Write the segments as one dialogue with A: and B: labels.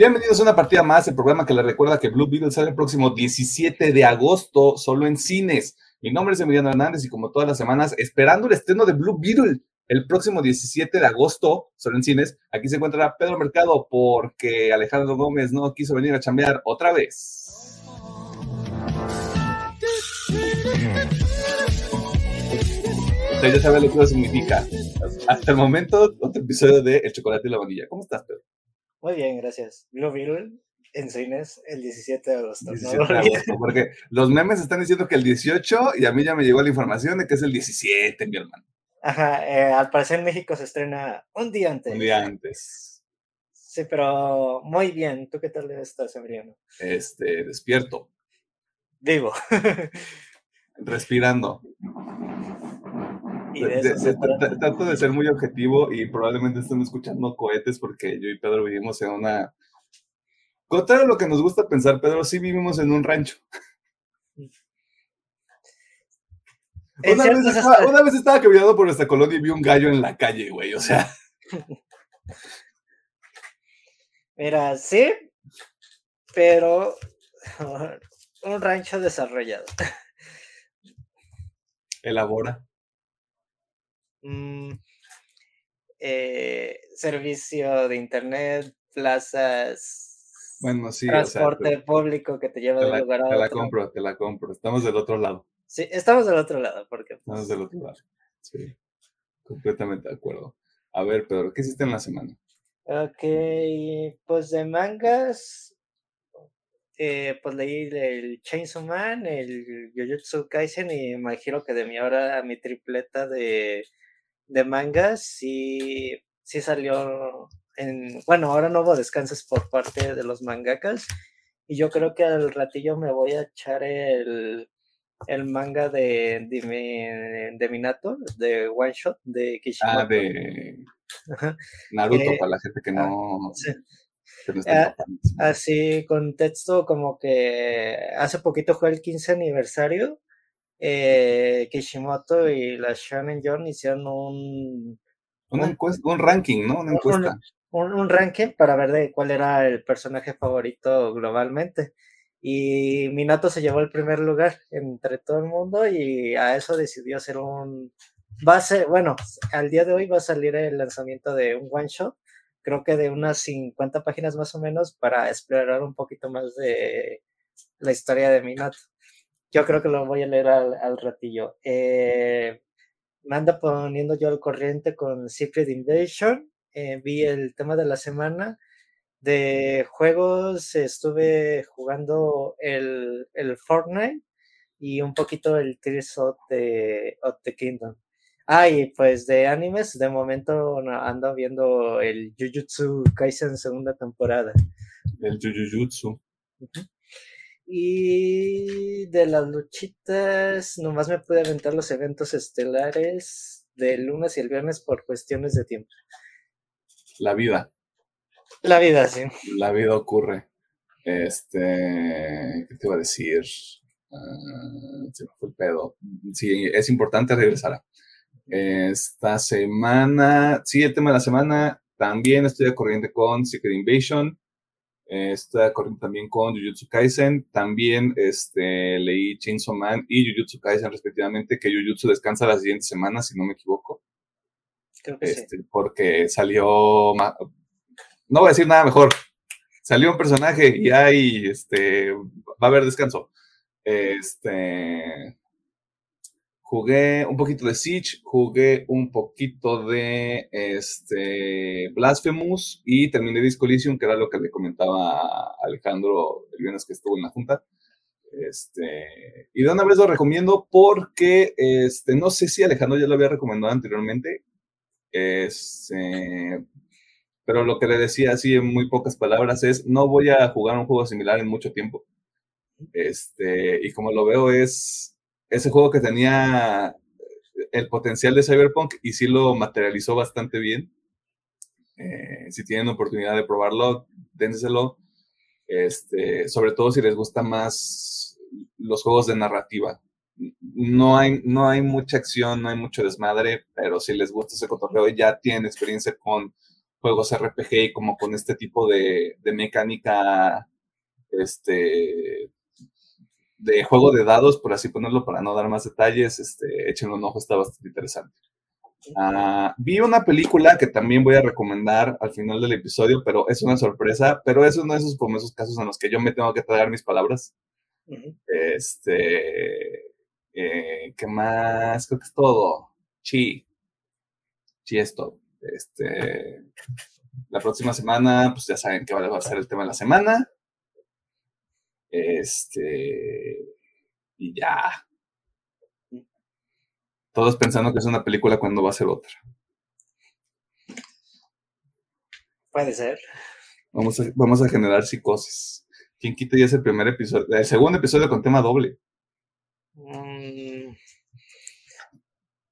A: Bienvenidos a una partida más, el programa que les recuerda que Blue Beetle sale el próximo 17 de agosto, solo en cines. Mi nombre es Emiliano Hernández y como todas las semanas, esperando el estreno de Blue Beetle el próximo 17 de agosto, solo en cines, aquí se encuentra Pedro Mercado porque Alejandro Gómez no quiso venir a chambear otra vez. Usted ya sabe lo que eso significa. Hasta el momento, otro episodio de El chocolate y la vainilla. ¿Cómo estás, Pedro?
B: Muy bien, gracias. Blue Beetle en cines el 17 de agosto.
A: 17 de agosto, porque los memes están diciendo que el 18 y a mí ya me llegó la información de que es el 17, mi hermano.
B: Ajá, eh, al parecer en México se estrena un día antes.
A: Un día antes.
B: Sí, pero muy bien. ¿Tú qué tal estás, Emiliano?
A: Este, despierto.
B: Vivo.
A: Respirando.
B: Y de eso se trata.
A: Trato de ser muy objetivo y probablemente estén escuchando cohetes porque yo y Pedro vivimos en una... Contrario a lo que nos gusta pensar, Pedro, sí vivimos en un rancho. Una vez, estaba, una vez estaba caminando por esta colonia y vi un gallo en la calle, güey. O sea,
B: Mira, sí, pero un rancho desarrollado.
A: elabora.
B: Mm, eh, servicio de internet, plazas,
A: Bueno, sí, o sea,
B: transporte
A: te,
B: público que te lleva
A: te
B: de un lugar a
A: te la
B: otro.
A: compro, te la compro. Estamos del otro lado.
B: Sí, estamos del otro lado, porque
A: Estamos
B: pues,
A: del otro lado. Sí, completamente de acuerdo. A ver, Pedro, ¿qué hiciste en la semana?
B: Ok, pues de mangas, eh, pues leí el Chainsaw Man, el Jujutsu Kaisen y My Hero Academia. Ahora mi tripleta de, de mangas sí, sí salió en... Bueno, ahora no hubo descansos por parte de los mangakas y yo creo que al ratillo me voy a echar el, el manga de, de, mi- de Minato, de One Shot, de Kishimoto.
A: Ah, de Naruto,
B: Eh,
A: para la gente que no,
B: sí.
A: que no está
B: Ah,
A: empapando.
B: Así, contexto como que hace poquito fue el 15 aniversario. Eh, Kishimoto y la Shonen Jump hicieron un,
A: Una
B: un-
A: encuesta, un ranking, ¿no? Una
B: un-
A: encuesta.
B: un, un ranking para ver de cuál era el personaje favorito globalmente. Y Minato se llevó el primer lugar entre todo el mundo y a eso decidió hacer un... Va a ser, bueno, al día de hoy va a salir el lanzamiento de un one shot, creo que de unas 50 páginas más o menos para explorar un poquito más de la historia de Minato. Yo creo que lo voy a leer al, al ratillo. Eh, me anda poniendo yo al corriente con Secret Invasion. eh, vi el tema de la semana. De juegos estuve jugando el, el Fortnite y un poquito el Tears of the, of the Kingdom. Ah, y pues de animes, de momento ando viendo el Jujutsu Kaisen segunda temporada.
A: El Jujujutsu.
B: Y de las luchitas, nomás me pude aventar los eventos estelares del lunes y el viernes por cuestiones de tiempo.
A: La vida.
B: La vida, sí.
A: La vida ocurre. Este, ¿qué te iba a decir? Ah, se me fue el pedo. Sí, es importante regresar. Esta semana, sí, el tema de la semana, también estoy de corriente con Secret Invasion. Estoy de corriente también con Jujutsu Kaisen. También este, leí Chainsaw Man y Jujutsu Kaisen respectivamente, que Jujutsu descansa la siguiente semana, si no me equivoco.
B: Creo que sí.
A: Este, porque salió, no voy a decir nada mejor, salió un personaje y hay, este, va a haber descanso. Este, jugué un poquito de Siege, jugué un poquito de, este, Blasphemous y terminé Disco que era lo que le comentaba Alejandro el viernes que estuvo en la junta. Este, y de una vez lo recomiendo porque, este, no sé si Alejandro ya lo había recomendado anteriormente, este, pero lo que le decía así en muy pocas palabras es, no voy a jugar un juego similar en mucho tiempo. Este, y como lo veo es ese juego que tenía el potencial de Cyberpunk y sí lo materializó bastante bien. Eh, si tienen oportunidad de probarlo, dénselo. Este, sobre todo si les gusta más los juegos de narrativa. No hay, no hay mucha acción, no hay mucho desmadre, pero si les gusta ese cotorreo ya tienen experiencia con juegos RPG y como con este tipo de, de mecánica, este, de juego de dados, por así ponerlo, para no dar más detalles, este, échenle un ojo, está bastante interesante. Ah, vi una película que también voy a recomendar al final del episodio, pero es una sorpresa, pero es uno de esos, como esos casos en los que yo me tengo que tragar mis palabras. Este, eh, ¿qué más? Creo que es todo. Chi. Chi es todo. Este, la próxima semana, pues ya saben que va a ser el tema de la semana. Este, y ya. Todos pensando que es una película cuando va a ser otra.
B: Puede ser.
A: Vamos a, vamos a generar psicosis. ¿Quién quita ya ese primer episodio? El segundo episodio con tema doble.
B: Mm,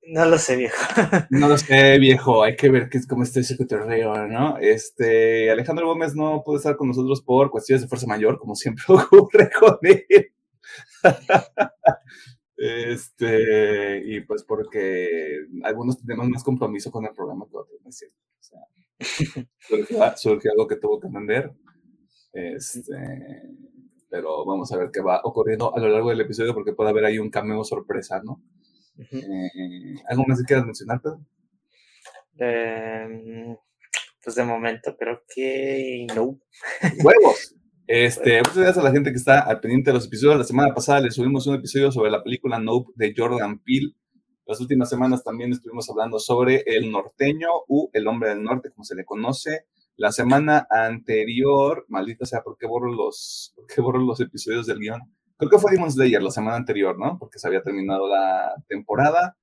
B: no lo sé, viejo.
A: No lo sé, viejo. Hay que ver qué es cómo está ese cotorreo, ¿no? Este, Alejandro Gómez no puede estar con nosotros por cuestiones de fuerza mayor, como siempre ocurre con él. Este, y pues porque algunos tenemos más compromiso con el programa que otros, ¿no es cierto? O sea, surgió, algo que tuvo que entender. Este, pero vamos a ver qué va ocurriendo a lo largo del episodio porque puede haber ahí un cameo sorpresa, ¿no? Eh, ¿Algo más que quieras mencionar, Pedro?
B: Em, pues de momento creo que no.
A: ¡Huevos! Este, muchas gracias a la gente que está al pendiente de los episodios. La semana pasada les subimos un episodio sobre la película Nope de Jordan Peele. Las últimas semanas también estuvimos hablando sobre el norteño u el hombre del norte, como se le conoce. La semana anterior, maldita sea, ¿por qué borro los, por qué borro los episodios del guion? Creo que fue Demon Slayer la semana anterior, ¿no? Porque se había terminado la temporada.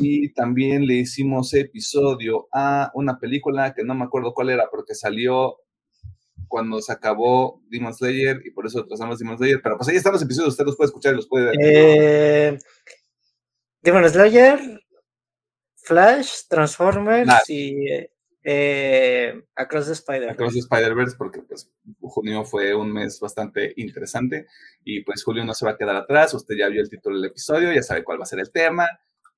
A: Y también le hicimos episodio a una película que no me acuerdo cuál era, porque salió cuando se acabó Demon Slayer y por eso trazamos Demon Slayer. Pero pues ahí están los episodios, usted los puede escuchar y los puede ver.
B: Eh, Demon Slayer, Flash, Transformers y eh, Across the Spider-Verse.
A: Across the Spider-Verse, porque pues junio fue un mes bastante interesante y pues julio no se va a quedar atrás. Usted ya vio el título del episodio, ya sabe cuál va a ser el tema.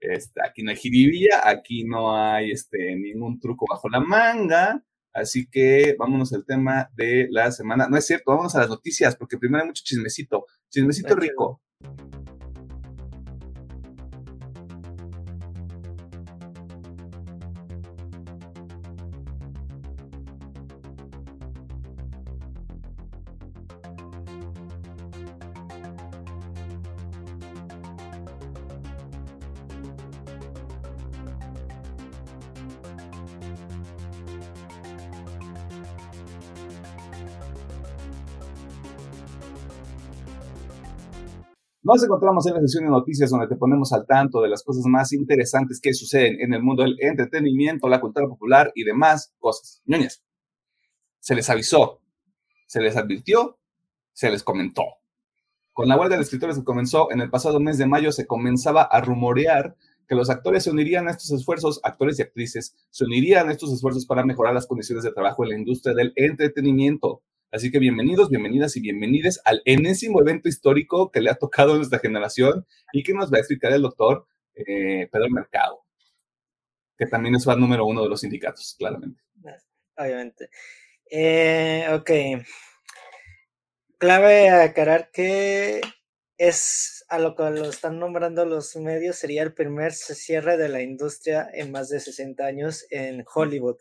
A: Este, aquí no hay jiribilla, aquí no hay este, ningún truco bajo la manga. Así que vámonos al tema de la semana. No es cierto, vámonos a las noticias, porque primero hay mucho chismecito. Chismecito rico. Nos encontramos en la sesión de noticias donde te ponemos al tanto de las cosas más interesantes que suceden en el mundo del entretenimiento, la cultura popular y demás cosas. Ñoñas, se les avisó, se les advirtió, se les comentó. Con la huelga de escritores que comenzó en el pasado mes de mayo, se comenzaba a rumorear que los actores se unirían a estos esfuerzos, actores y actrices, se unirían a estos esfuerzos para mejorar las condiciones de trabajo en la industria del entretenimiento. Así que bienvenidos, bienvenidas y bienvenides al enésimo evento histórico que le ha tocado a nuestra generación y que nos va a explicar el doctor eh, Pedro Mercado, que también es el número uno de los sindicatos, claramente.
B: Obviamente. Eh, ok. Clave aclarar que es a lo que lo están nombrando los medios, sería el primer cierre de la industria en más de 60 años en Hollywood.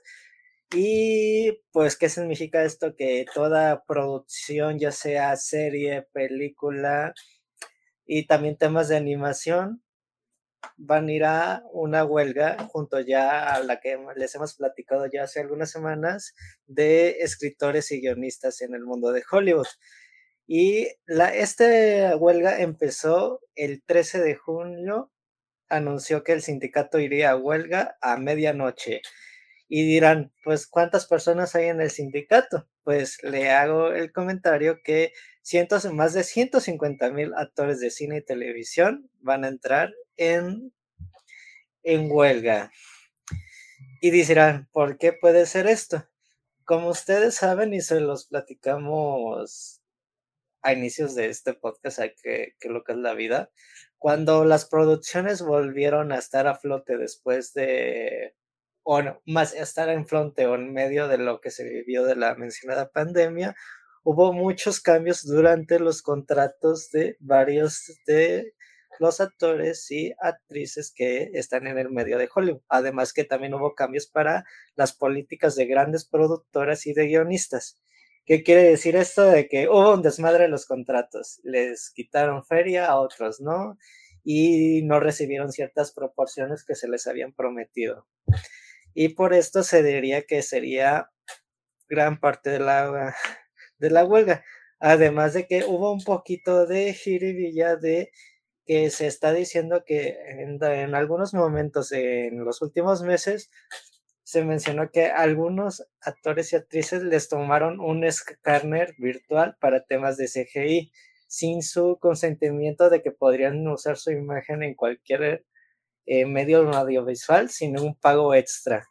B: Y pues, ¿qué significa esto? Que toda producción, ya sea serie, película y también temas de animación, van a ir a una huelga junto ya a la que les hemos platicado ya hace algunas semanas de escritores y guionistas en el mundo de Hollywood. Y la, esta huelga empezó el 13 de junio, anunció que el sindicato iría a huelga a medianoche y dirán, pues, ¿cuántas personas hay en el sindicato? Pues le hago el comentario que cientos, más de 150 mil actores de cine y televisión van a entrar en, en huelga. Y dirán, ¿por qué puede ser esto? Como ustedes saben y se los platicamos a inicios de este podcast, que, que lo que es la vida, cuando las producciones volvieron a estar a flote después de o más estar en fronte o en medio de lo que se vivió de la mencionada pandemia, hubo muchos cambios durante los contratos de varios de los actores y actrices que están en el medio de Hollywood. Además que también hubo cambios para las políticas de grandes productoras y de guionistas. ¿Qué quiere decir esto? De que hubo un desmadre en los contratos. Les quitaron feria a otros, ¿no? Y no recibieron ciertas proporciones que se les habían prometido. Y por esto se diría que sería gran parte de la, de la huelga. Además de que hubo un poquito de jiribilla de que se está diciendo que en, en, algunos momentos en los últimos meses se mencionó que algunos actores y actrices les tomaron un escáner virtual para temas de CGI sin su consentimiento de que podrían usar su imagen en cualquier eh, medio audiovisual sin un pago extra.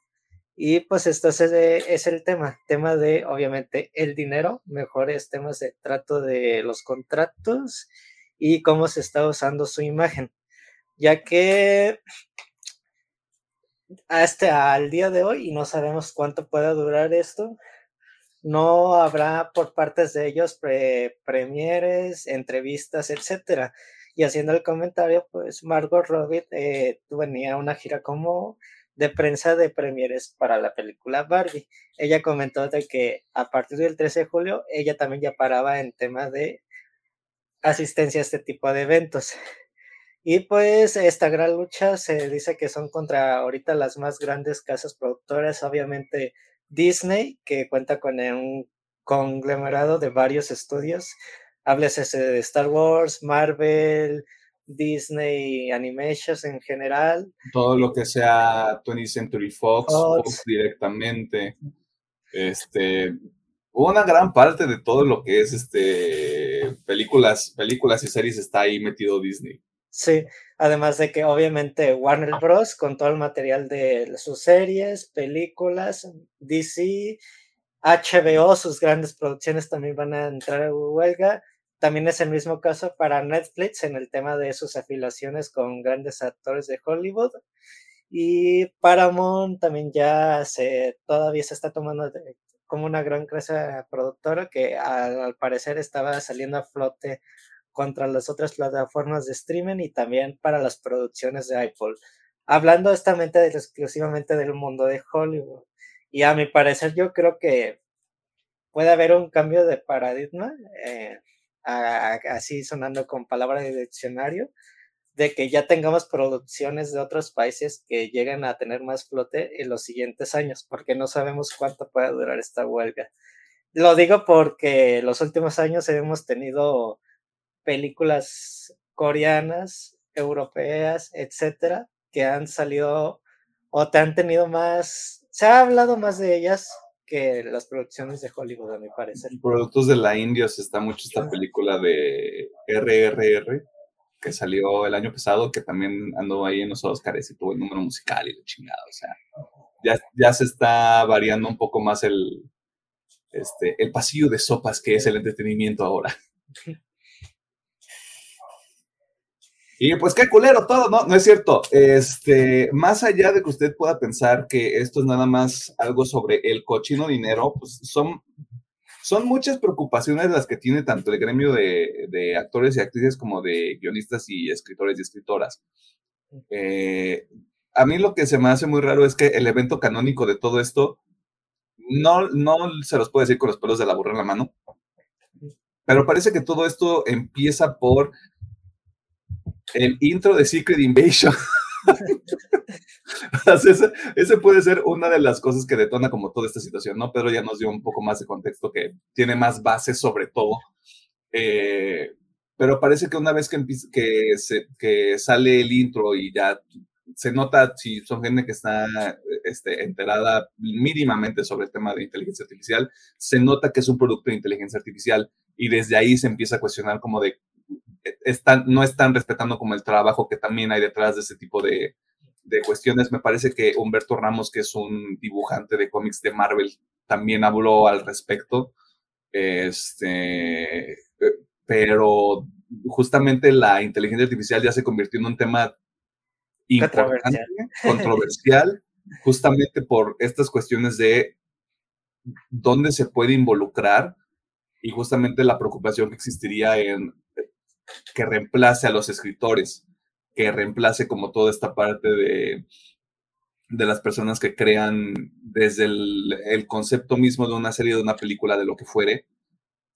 B: Y pues esto es, es, el tema, tema de obviamente el dinero, mejores temas de trato de los contratos y cómo se está usando su imagen, ya que hasta al día de hoy, y no sabemos cuánto pueda durar esto, no habrá por partes de ellos premieres, entrevistas, etcétera. Y haciendo el comentario, pues Margot Robbie eh, venía una gira como de prensa de premieres para la película Barbie. Ella comentó de que a partir del 13 de julio ella también ya paraba en tema de asistencia a este tipo de eventos. Y pues esta gran lucha se dice que son contra ahorita las más grandes casas productoras, obviamente Disney, que cuenta con un conglomerado de varios estudios. Háblese de Star Wars, Marvel, Disney Animations en general.
A: Todo lo que sea 20th Century Fox, Fox directamente. Este, una gran parte de todo lo que es este películas, películas y series está ahí metido Disney.
B: Sí, además de que obviamente Warner Bros. con todo el material de sus series, películas, DC, HBO, sus grandes producciones también van a entrar a huelga. También es el mismo caso para Netflix en el tema de sus afiliaciones con grandes actores de Hollywood. Y Paramount también ya se todavía se está tomando como una gran empresa productora que al, parecer estaba saliendo a flote contra las otras plataformas de streaming y también para las producciones de Apple. Hablando justamente exclusivamente del mundo de Hollywood. Y a mi parecer yo creo que puede haber un cambio de paradigma, eh, así sonando con palabras de diccionario, de que ya tengamos producciones de otros países que lleguen a tener más flote en los siguientes años, porque no sabemos cuánto puede durar esta huelga. Lo digo porque los últimos años hemos tenido películas coreanas, europeas, etcétera, que han salido o te han tenido más, se ha hablado más de ellas que las producciones de Hollywood, a mi parecer.
A: Productos de la India, se está mucho esta película de RRR, que salió el año pasado, que también andó ahí en los Oscars y tuvo el número musical y lo chingado. O sea, ya, ya se está variando un poco más el, este, el pasillo de sopas que es el entretenimiento ahora. Y pues qué culero todo, ¿no? No es cierto. Este, más allá de que usted pueda pensar que esto es nada más algo sobre el cochino dinero, pues son son muchas preocupaciones las que tiene tanto el gremio de, actores y actrices como de guionistas y escritores y escritoras. Eh, a mí lo que se me hace muy raro es que el evento canónico de todo esto no, no se los puedo decir con los pelos de la burra en la mano, pero parece que todo esto empieza por el intro de Secret Invasion. ese, puede ser una de las cosas que detona como toda esta situación, ¿no? Pedro ya nos dio un poco más de contexto que tiene más base sobre todo. Eh, pero parece que una vez que, que, se, que sale el intro y ya se nota si son gente que está este, enterada mínimamente sobre el tema de inteligencia artificial, se nota que es un producto de inteligencia artificial y desde ahí se empieza a cuestionar como de, están, no están respetando como el trabajo que también hay detrás de ese tipo de, de cuestiones. Me parece que Humberto Ramos, que es un dibujante de cómics de Marvel, también habló al respecto. Este, pero justamente la inteligencia artificial ya se convirtió en un tema importante, controversial, justamente por estas cuestiones de dónde se puede involucrar y justamente la preocupación que existiría en que reemplace a los escritores, que reemplace como toda esta parte de, de las personas que crean desde el, concepto mismo de una serie, de una película, de lo que fuere,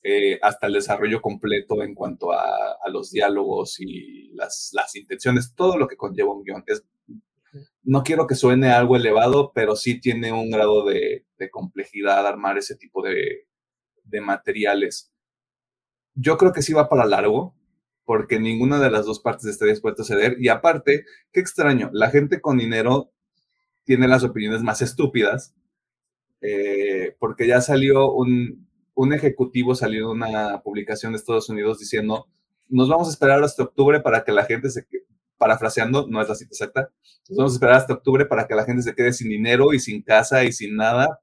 A: eh, hasta el desarrollo completo en cuanto a, los diálogos y las, las, intenciones, todo lo que conlleva un guion. Es, no quiero que suene algo elevado, pero sí tiene un grado de, complejidad armar ese tipo de, de, materiales. Yo creo que sí va para largo, porque ninguna de las dos partes está dispuesta a ceder. Y aparte, qué extraño, la gente con dinero tiene las opiniones más estúpidas, eh, porque ya salió un, un ejecutivo, salió una publicación de Estados Unidos diciendo, nos vamos a esperar hasta octubre para que la gente se, parafraseando, no es la cita exacta, vamos a esperar hasta octubre para que la gente se quede sin dinero y sin casa y sin nada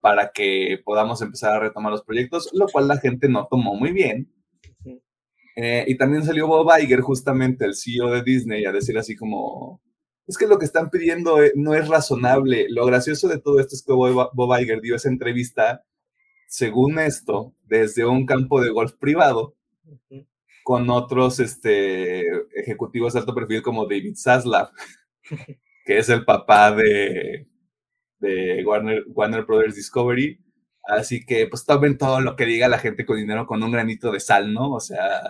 A: para que podamos empezar a retomar los proyectos, lo cual la gente no tomó muy bien. Eh, y también salió Bob Iger, justamente el CEO de Disney, a decir así como, es que lo que están pidiendo eh, no es razonable. Lo gracioso de todo esto es que Bob Iger dio esa entrevista, según esto, desde un campo de golf privado, con otros este, ejecutivos de alto perfil como David Zaslav, que es el papá de, de Warner, Warner Brothers Discovery. Así que pues tomen todo lo que diga la gente con dinero con un granito de sal, ¿no? O sea,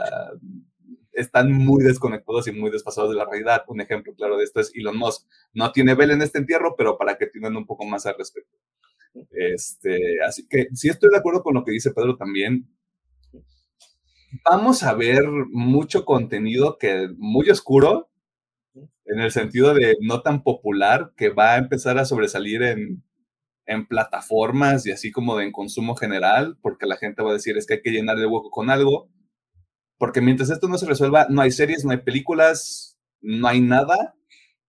A: están muy desconectados y muy despasados de la realidad. Un ejemplo claro de esto es Elon Musk. No tiene vela en este entierro, pero para que tengan un poco más al respecto. Este, así que sí estoy de acuerdo con lo que dice Pedro también vamos a ver mucho contenido que muy oscuro, en el sentido de no tan popular, que va a empezar a sobresalir en, en plataformas y así como de en consumo general, porque la gente va a decir es que hay que llenar de hueco con algo, porque mientras esto no se resuelva, no hay series, no hay películas, no hay nada,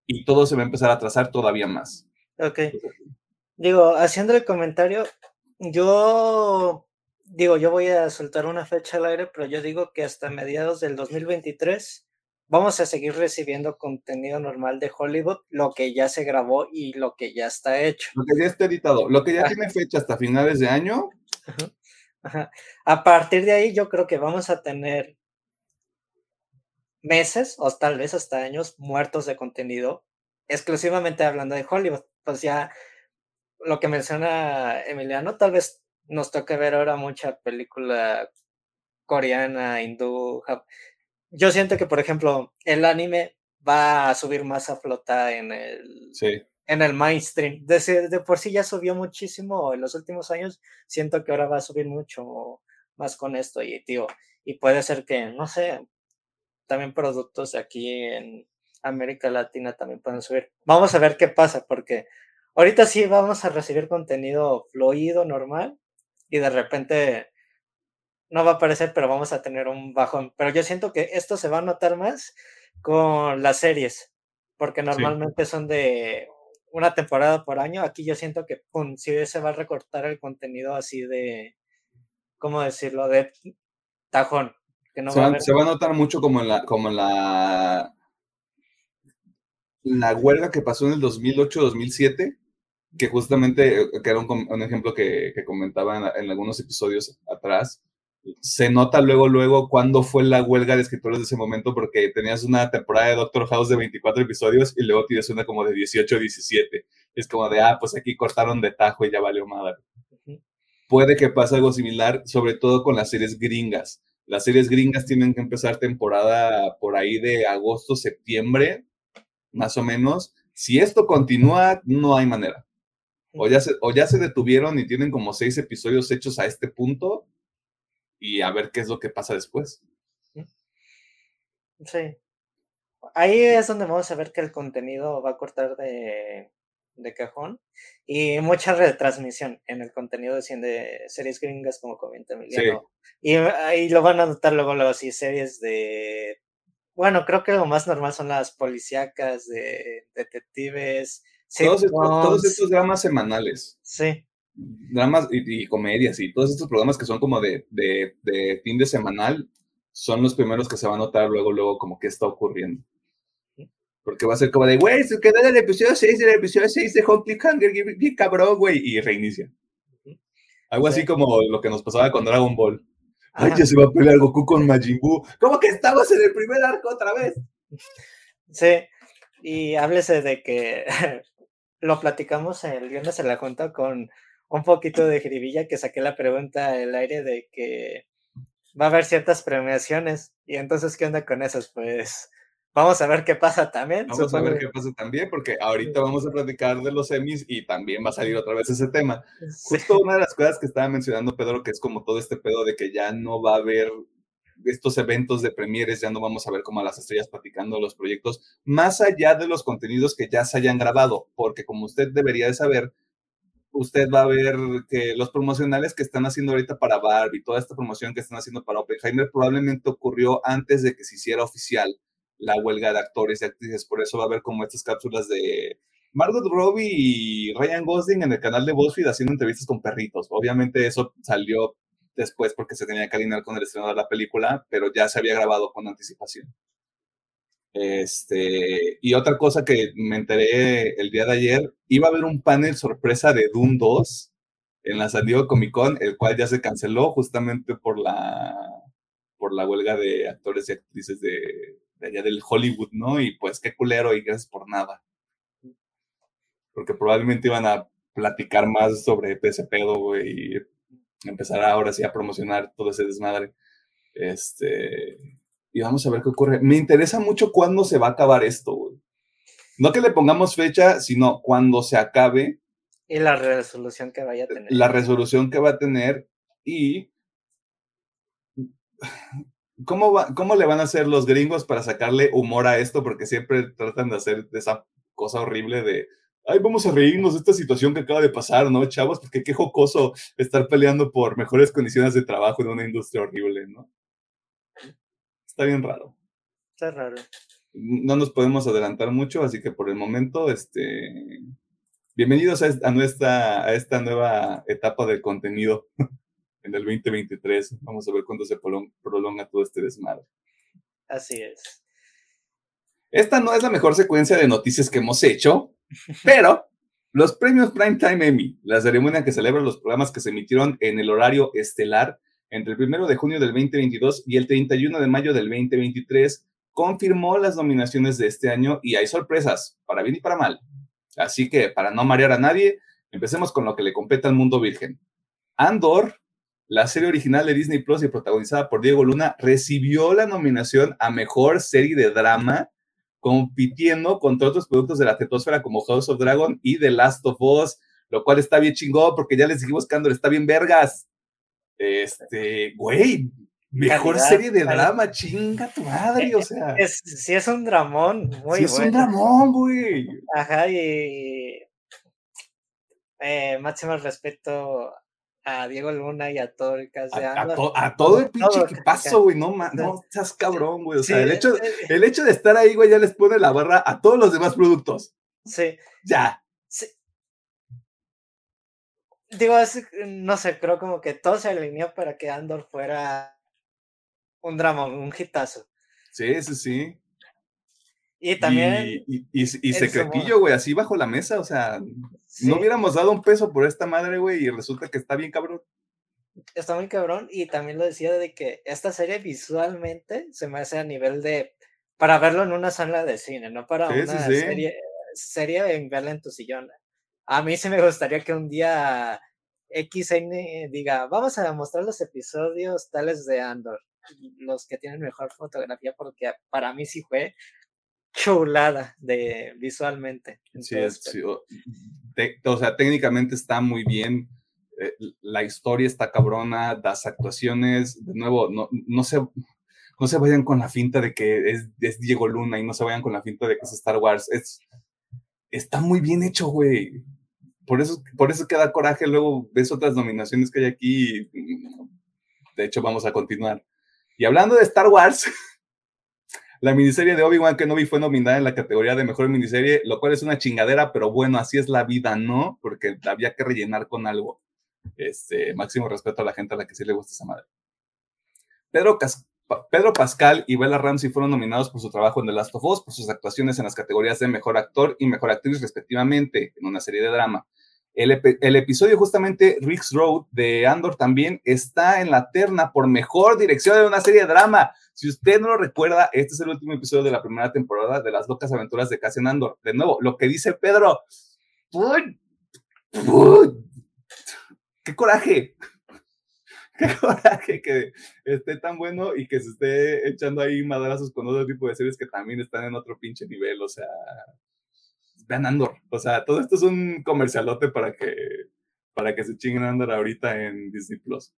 A: y todo se va a empezar a trazar todavía más.
B: Ok. Digo, haciendo el comentario, yo digo, yo voy a soltar una fecha al aire, pero yo digo que hasta mediados del 2023 vamos a seguir recibiendo contenido normal de Hollywood, lo que ya se grabó y lo que ya está hecho.
A: Lo que ya está editado, lo que ya tiene fecha hasta finales de año.
B: A partir de ahí yo creo que vamos a tener meses o tal vez hasta años muertos de contenido, exclusivamente hablando de Hollywood. Pues ya lo que menciona Emiliano, tal vez nos toca ver ahora mucha película coreana, hindú. Yo siento que, por ejemplo, el anime va a subir más a flota en el, en el mainstream. De, de, por sí ya subió muchísimo en los últimos años. Siento que ahora va a subir mucho más con esto. Y, tío, y puede ser que, no sé, también productos de aquí en América Latina también pueden subir. Vamos a ver qué pasa, porque ahorita sí vamos a recibir contenido fluido, normal, y de repente no va a aparecer, pero vamos a tener un bajón. Pero yo siento que esto se va a notar más con las series, porque normalmente son de una temporada por año. Aquí yo siento que pum, sí se va a recortar el contenido así de, ¿cómo decirlo? De tajón.
A: Que no se, va, se, va, a notar mucho como en la, como en la, la huelga que pasó en el 2008-2007 que justamente, eh, que era un, ejemplo que, que comentaba en, algunos episodios atrás, se nota luego, luego cuándo fue la huelga de escritores de ese momento, porque tenías una temporada de Doctor House de 24 episodios y luego tienes una como de 18 o 17. Es como de, ah, pues aquí cortaron de tajo y ya valió madre. Puede que pase algo similar, sobre todo con las series gringas. Las series gringas tienen que empezar temporada por ahí de agosto, septiembre, más o menos. Si esto continúa, no hay manera. O ya, se, o ya se detuvieron y tienen como seis episodios hechos a este punto y a ver qué es lo que pasa después.
B: Sí. Ahí es donde vamos a ver que el contenido va a cortar de, de cajón y mucha retransmisión en el contenido de, de series gringas, como comenta Emiliano. Y ahí lo van a notar luego, luego, sí, series de. Bueno, creo que lo más normal son las policíacas de detectives,
A: todos, estos, dramas semanales.
B: Sí.
A: Dramas y, comedias y todos estos programas que son como de, de, fin de semanal son los primeros que se va a notar luego, luego como que está ocurriendo. Porque va a ser como de, güey, se quedó en el episodio 6 del episodio 6 de Home Cliffhanger, bien cabrón, güey, y reinicia. Algo así como lo que nos pasaba con Dragon Ball. Ay, ya se va a pelear Goku con Majin Buu. ¿Cómo que estamos en el primer arco otra vez?
B: Sí, y háblese de que lo platicamos el viernes en la junta con un poquito de jiribilla que saqué la pregunta al aire de que va a haber ciertas premiaciones. Y entonces, ¿qué onda con esas? Pues vamos a ver qué pasa también.
A: Vamos a ver qué pasa también, porque ahorita vamos a platicar de los semis y también va a salir otra vez ese tema. Justo una de las cosas que estaba mencionando Pedro, que es como todo este pedo de que ya no va a haber estos eventos de premieres, ya no vamos a ver como a las estrellas platicando los proyectos, más allá de los contenidos que ya se hayan grabado, porque como usted debería de saber, usted va a ver que los promocionales que están haciendo ahorita para Barbie, toda esta promoción que están haciendo para Oppenheimer probablemente ocurrió antes de que se hiciera oficial la huelga de actores y actrices. Por eso va a haber como estas cápsulas de Margot Robbie y Ryan Gosling en el canal de BuzzFeed haciendo entrevistas con perritos. Obviamente eso salió después porque se tenía que alinear con el estreno de la película, pero ya se había grabado con anticipación. Este, y otra cosa que me enteré el día de ayer, iba a haber un panel sorpresa de Doom 2 en la San Diego Comic Con, el cual ya se canceló justamente por la, por la huelga de actores y actrices de, allá del Hollywood, ¿no? Y pues qué culero y gracias por nada. Porque probablemente iban a platicar más sobre ese pedo, güey, y empezar ahora sí a promocionar todo ese desmadre. Este, y vamos a ver qué ocurre. Me interesa mucho cuándo se va a acabar esto, güey. No que le pongamos fecha, sino cuando se acabe.
B: Y la resolución que vaya a tener.
A: La resolución que va a tener y ¿cómo, va, ¿cómo le van a hacer los gringos para sacarle humor a esto? Porque siempre tratan de hacer esa cosa horrible de, ay, vamos a reírnos de esta situación que acaba de pasar, ¿no, chavos? Porque qué jocoso estar peleando por mejores condiciones de trabajo en una industria horrible, ¿no? Está bien raro.
B: Está raro.
A: No nos podemos adelantar mucho, así que por el momento, este, bienvenidos a, nuestra, a esta nueva etapa del contenido en el 2023. Vamos a ver cuándo se prolonga todo este desmadre.
B: Así es.
A: Esta no es la mejor secuencia de noticias que hemos hecho, pero los premios Primetime Emmy, la ceremonia que celebra los programas que se emitieron en el horario estelar, entre el 1 de junio del 2022 y el 31 de mayo del 2023, confirmó las nominaciones de este año y hay sorpresas, para bien y para mal. Así que, para no marear a nadie, empecemos con lo que le compete al mundo virgen. Andor, la serie original de Disney Plus y protagonizada por Diego Luna, recibió la nominación a Mejor Serie de Drama, compitiendo contra otros productos de la tetosfera como House of Dragon y The Last of Us, lo cual está bien chingón porque ya les dijimos que Andor está bien vergas. Este, güey, mejor serie de drama, chinga tu madre, o sea.
B: Es, sí es un dramón, muy sí
A: es un dramón, güey.
B: Ajá, y eh, máximo respeto a Diego Luna y a todo el caso
A: de a, a, todo el pinche que pasó, güey, no, no seas cabrón, güey, o sea, el, hecho, el hecho de estar ahí, güey, ya les pone la barra a todos los demás productos.
B: Sí.
A: Ya.
B: Digo, no sé, creo como que todo se alineó para que Andor fuera un drama, un hitazo.
A: Sí, sí, sí.
B: Y también.
A: Y, y, secretillo, güey, así bajo la mesa, o sea, no hubiéramos dado un peso por esta madre, güey, y resulta que está bien cabrón.
B: Está muy cabrón, y también lo decía de que esta serie visualmente se me hace a nivel de. para verlo en una sala de cine, no para una serie, serie en verla en tu sillón. A mí sí me gustaría que un día XN diga, vamos a mostrar los episodios tales de Andor, los que tienen mejor fotografía, porque para mí sí fue chulada de visualmente.
A: Sí, o, sea, técnicamente está muy bien. Eh, la historia está cabrona, las actuaciones, de nuevo, no, no se, no se vayan con la finta de que es, es, Diego Luna y no se vayan con la finta de que es Star Wars. Es, está muy bien hecho, güey por eso, por eso queda coraje. Luego ves otras nominaciones que hay aquí. de hecho, vamos a continuar. Y hablando de Star Wars, la miniserie de Obi-Wan Kenobi fue nominada en la categoría de mejor miniserie, lo cual es una chingadera, pero bueno, así es la vida, ¿no? Porque había que rellenar con algo. Este, máximo respeto a la gente a la que sí le gusta esa madre. Pedro Pedro Pascal y Bella Ramsey fueron nominados por su trabajo en The Last of Us, por sus actuaciones en las categorías de Mejor Actor y Mejor Actriz, respectivamente, en una serie de drama. El, episodio justamente Rick's Road de Andor también está en la terna por mejor dirección de una serie de drama. Si usted no lo recuerda, este es el último episodio de la primera temporada de las locas aventuras de Cassian Andor. De nuevo, lo que dice Pedro. ¡Qué coraje! ¡Qué coraje que esté tan bueno y que se esté echando ahí madrazos con otro tipo de series que también están en otro pinche nivel! O sea, vean Andor. O sea, todo esto es un comercialote para que, para que se chinguen Andor ahorita en Disney Plus.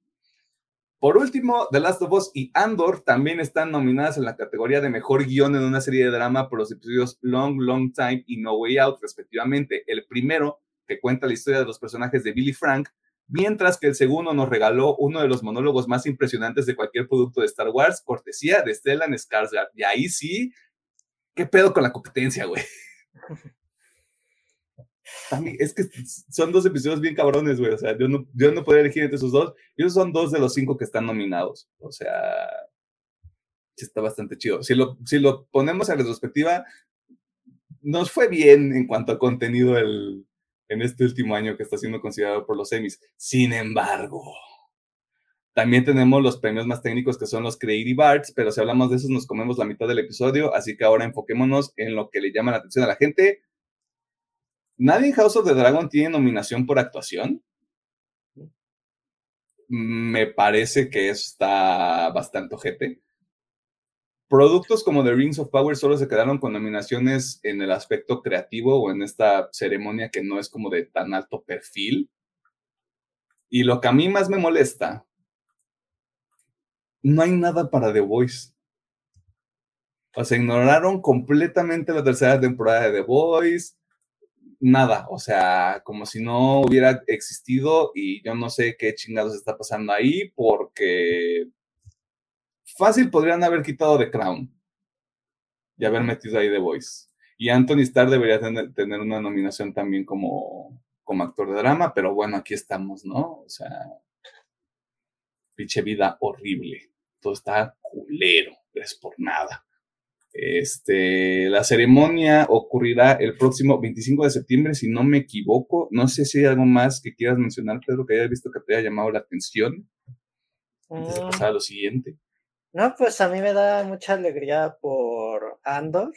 A: Por último, The Last of Us y Andor también están nominadas en la categoría de mejor guion en una serie de drama por los episodios Long, Long Time y No Way Out, respectivamente. El primero, que cuenta la historia de los personajes de Billy Frank, mientras que el segundo nos regaló uno de los monólogos más impresionantes de cualquier producto de Star Wars, cortesía de Stellan Skarsgård. Y ahí sí, ¿qué pedo con la competencia, güey? es que son dos episodios bien cabrones, güey. O sea, yo no, yo no podría elegir entre esos dos. Y esos son dos de los cinco que están nominados. O sea, está bastante chido. Si lo, si lo ponemos en retrospectiva, nos fue bien en cuanto a contenido el, en este último año que está siendo considerado por los Emmys. Sin embargo, también tenemos los premios más técnicos que son los Creative Arts, pero si hablamos de esos nos comemos la mitad del episodio, así que ahora enfoquémonos en lo que le llama la atención a la gente, ¿Nadie en House of the Dragon tiene nominación por actuación? Me parece que está bastante ojete. Productos como The Rings of Power solo se quedaron con nominaciones en el aspecto creativo o en esta ceremonia que no es como de tan alto perfil. Y lo que a mí más me molesta, no hay nada para The Voice. O sea, ignoraron completamente la tercera temporada de The Voice nada, o sea, como si no hubiera existido y yo no sé qué chingados está pasando ahí porque fácil podrían haber quitado The Crown y haber metido ahí The Voice. Y Anthony Starr debería tener, una nominación también como, como actor de drama, pero bueno, aquí estamos, ¿no? O sea, pinche vida horrible. Todo está culero, es por nada. Este, la ceremonia ocurrirá el próximo 25 de septiembre, si no me equivoco. No sé si hay algo más que quieras mencionar, Pedro, que hayas visto que te haya llamado la atención. Antes de mm. pasar a lo siguiente.
B: No, pues a mí me da mucha alegría por Andor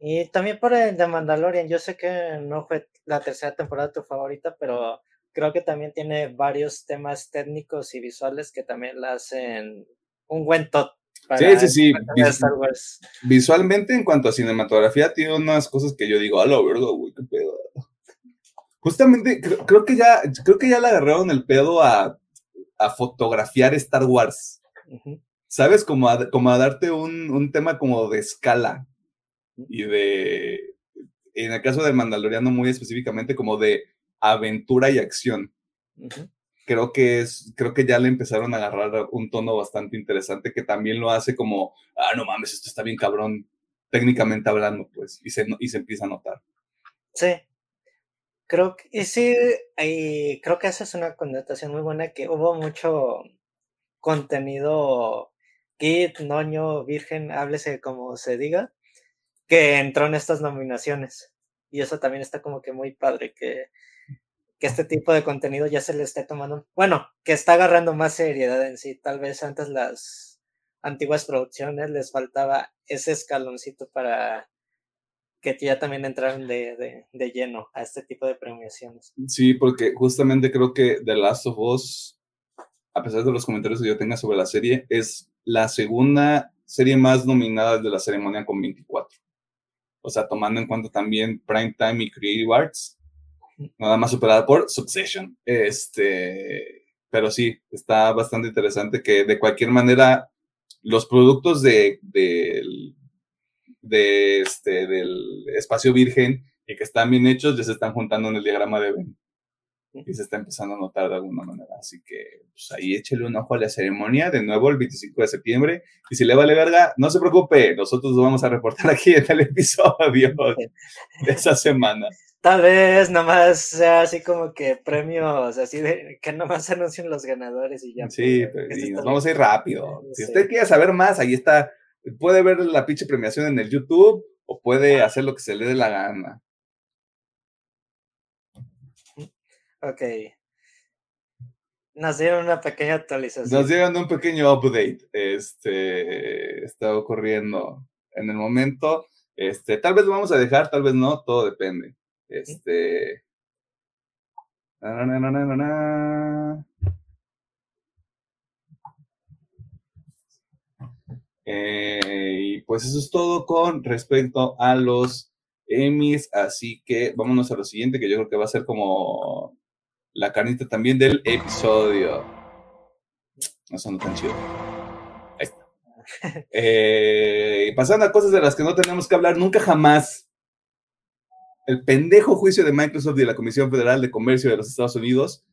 B: y también por el de Mandalorian. Yo sé que no fue la tercera temporada tu favorita, pero creo que también tiene varios temas técnicos y visuales que también la hacen un buen top
A: sí, sí, sí. Visualmente, en cuanto a cinematografía, tiene unas cosas que yo digo, a lo verga, güey, qué pedo. Justamente, creo, que ya, creo que ya le agarraron el pedo a, fotografiar Star Wars. ¿Sabes? Como a, como a darte un, tema como de escala. Y de, en el caso del Mandaloriano, muy específicamente, como de aventura y acción creo que es, creo que ya le empezaron a agarrar un tono bastante interesante que también lo hace como, ah, no mames, esto está bien cabrón, técnicamente hablando, pues, y se, y se empieza a notar.
B: Sí. Creo que, y sí, y creo que esa es una connotación muy buena, que hubo mucho contenido kit, noño, virgen, háblese como se diga, que entró en estas nominaciones. Y eso también está como que muy padre, que que este tipo de contenido ya se le esté tomando, bueno, que está agarrando más seriedad en sí. Tal vez antes las antiguas producciones les faltaba ese escaloncito para que ya también entraran de, lleno a este tipo de premiaciones.
A: Sí, porque justamente creo que The Last of Us, a pesar de los comentarios que yo tenga sobre la serie, es la segunda serie más nominada de la ceremonia con 24. O sea, tomando en cuenta también Prime Time y Creative Arts, nada más superada por Succession. Este, pero sí, está bastante interesante que de cualquier manera los productos de, de, este, del espacio virgen y que están bien hechos ya se están juntando en el diagrama de Ben. Y se está empezando a notar de alguna manera. Así que pues ahí échele un ojo a la ceremonia de nuevo el 25 de septiembre. Y si le vale verga, no se preocupe, nosotros lo vamos a reportar aquí en el episodio de esa semana.
B: Tal vez nomás sea así como que premios, así de que nomás anuncien los ganadores y ya.
A: Sí, pues, y nos vamos a ir rápido. Si usted quiere saber más, ahí está. Puede ver la pinche premiación en el YouTube o puede hacer lo que se le dé la gana.
B: Ok. Nos dieron una pequeña actualización.
A: Nos dieron un pequeño update. Este está ocurriendo en el momento. Este, tal vez lo vamos a dejar, tal vez no, todo depende. Este. Eh, y pues eso es todo con respecto a los Emmys. Así que vámonos a lo siguiente, que yo creo que va a ser como la carnita también del episodio. No son tan chido. Ahí está. Eh, pasando a cosas de las que no tenemos que hablar nunca jamás el pendejo juicio de Microsoft y de la Comisión Federal de Comercio de los Estados Unidos.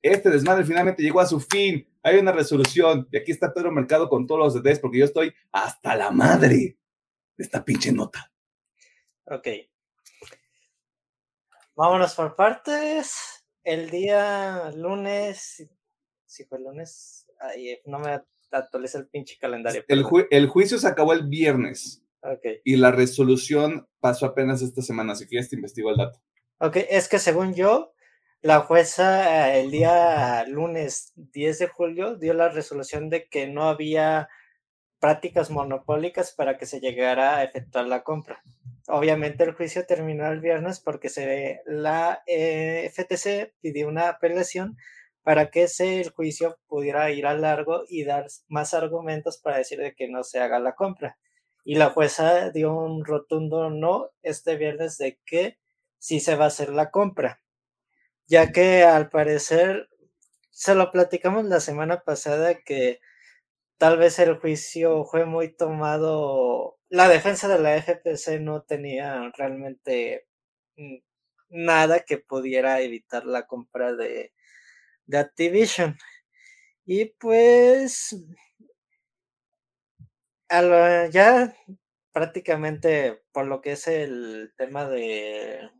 A: Este desmadre finalmente llegó a su fin. Hay una resolución. Y aquí está Pedro Mercado con todos los detalles porque yo estoy hasta la madre de esta pinche nota.
B: Ok. Vámonos por partes. El día lunes, si fue el lunes, no me actualiza el pinche calendario.
A: El, el juicio se acabó el viernes. Y la resolución pasó apenas esta semana, que ya te investigo el dato.
B: Ok, es que según yo, la jueza eh, el día lunes 10 de julio dio la resolución de que no había prácticas monopólicas para que se llegara a efectuar la compra. Obviamente el juicio terminó el viernes porque se, la eh, FTC pidió una apelación para que ese el juicio pudiera ir a largo y dar más argumentos para decir de que no se haga la compra. Y la jueza dio un rotundo no este viernes de que sí se va a hacer la compra, ya que al parecer se lo platicamos la semana pasada que tal vez el juicio fue muy tomado, la defensa de la FPC no tenía realmente nada que pudiera evitar la compra de, de Activision. Y pues ya prácticamente por lo que es el tema de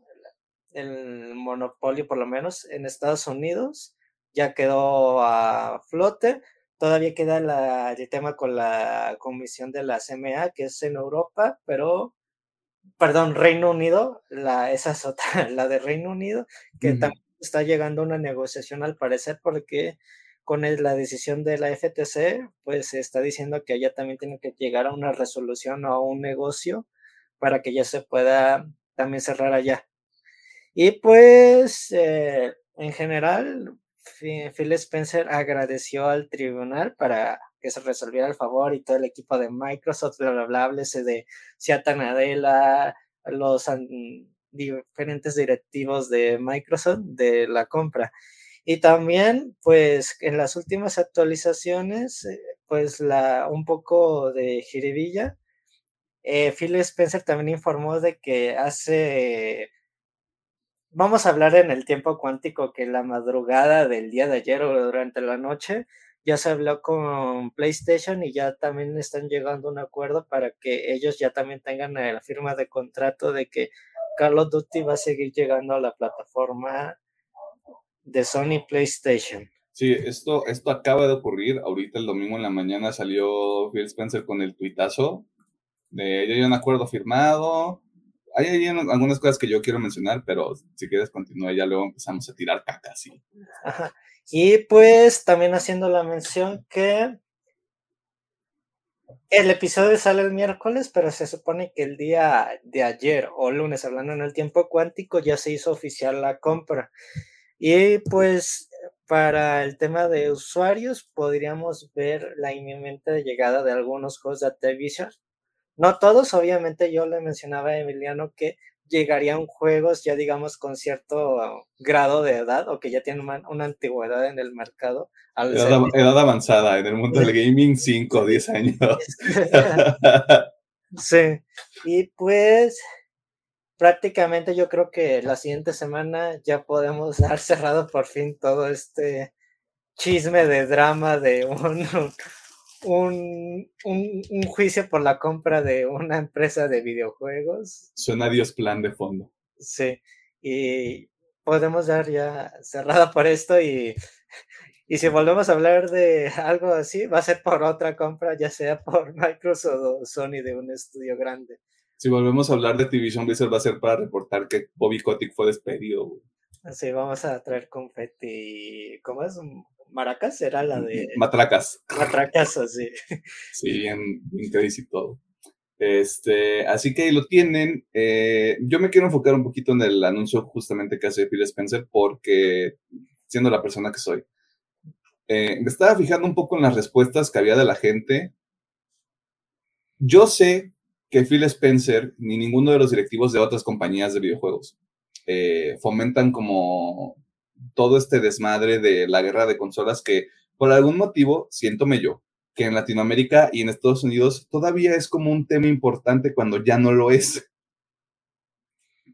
B: el monopolio, por lo menos en Estados Unidos, ya quedó a flote. Todavía queda la, el tema con la comisión de la CMA, que es en Europa, pero, perdón, Reino Unido, la, esa es otra, la de Reino Unido, que también está llegando a una negociación al parecer porque con la decisión de la FTC, pues se está diciendo que ella también tiene que llegar a una resolución o a un negocio para que ya se pueda también cerrar allá. Y pues, eh, en general, Phil Spencer agradeció al tribunal para que se resolviera el favor y todo el equipo de Microsoft, bla, bla, bla, de Seattle Nadella, los diferentes directivos de Microsoft de la compra. Y también, pues, en las últimas actualizaciones, eh, pues, la, un poco de jiribilla. Eh, Phil Spencer también informó de que hace, vamos a hablar en el tiempo cuántico, que la madrugada del día de ayer o durante la noche, ya se habló con PlayStation y ya también están llegando a un acuerdo para que ellos ya también tengan la firma de contrato de que Call of va a seguir llegando a la plataforma de Sony PlayStation.
A: Sí, esto, esto acaba de ocurrir. Ahorita el domingo en la mañana salió Phil Spencer con el tuitazo de ya hay un acuerdo firmado. Hay, algunas cosas que yo quiero mencionar, pero si quieres continúa, ya luego empezamos a tirar caca, sí.
B: Y pues también haciendo la mención que el episodio sale el miércoles, pero se supone que el día de ayer o lunes, hablando en el tiempo cuántico, ya se hizo oficial la compra. Y pues para el tema de usuarios podríamos ver la inminente llegada de algunos juegos de Activision. No todos, obviamente yo le mencionaba a Emiliano que llegarían juegos ya digamos con cierto grado de edad o que ya tienen una, antigüedad en el mercado.
A: edad, avanzada, en el mundo del gaming 5 o 10 años.
B: sí, y pues prácticamente yo creo que la siguiente semana ya podemos dar cerrado por fin todo este chisme de drama de un, un, un, juicio por la compra de una empresa de videojuegos.
A: Suena Dios plan de fondo.
B: Sí. Y podemos dar ya cerrada por esto y, y si volvemos a hablar de algo así, va a ser por otra compra, ya sea por Microsoft o Sony de un estudio grande.
A: Si volvemos a hablar de Activision Blizzard va a ser para reportar que Bobby Kotick fue despedido.
B: Sí, vamos a traer confeti. ¿Cómo es? Maracas era la de.
A: Matracas.
B: Matracas, sí.
A: Sí, bien, bien crazy todo. Este, así que ahí lo tienen. Eh, yo me quiero enfocar un poquito en el anuncio justamente que hace Phil Spencer, porque siendo la persona que soy, eh, me estaba fijando un poco en las respuestas que había de la gente. Yo sé que Phil Spencer ni ninguno de los directivos de otras compañías de videojuegos eh, fomentan como todo este desmadre de la guerra de consolas que por algún motivo, siéntome yo, que en Latinoamérica y en Estados Unidos todavía es como un tema importante cuando ya no lo es.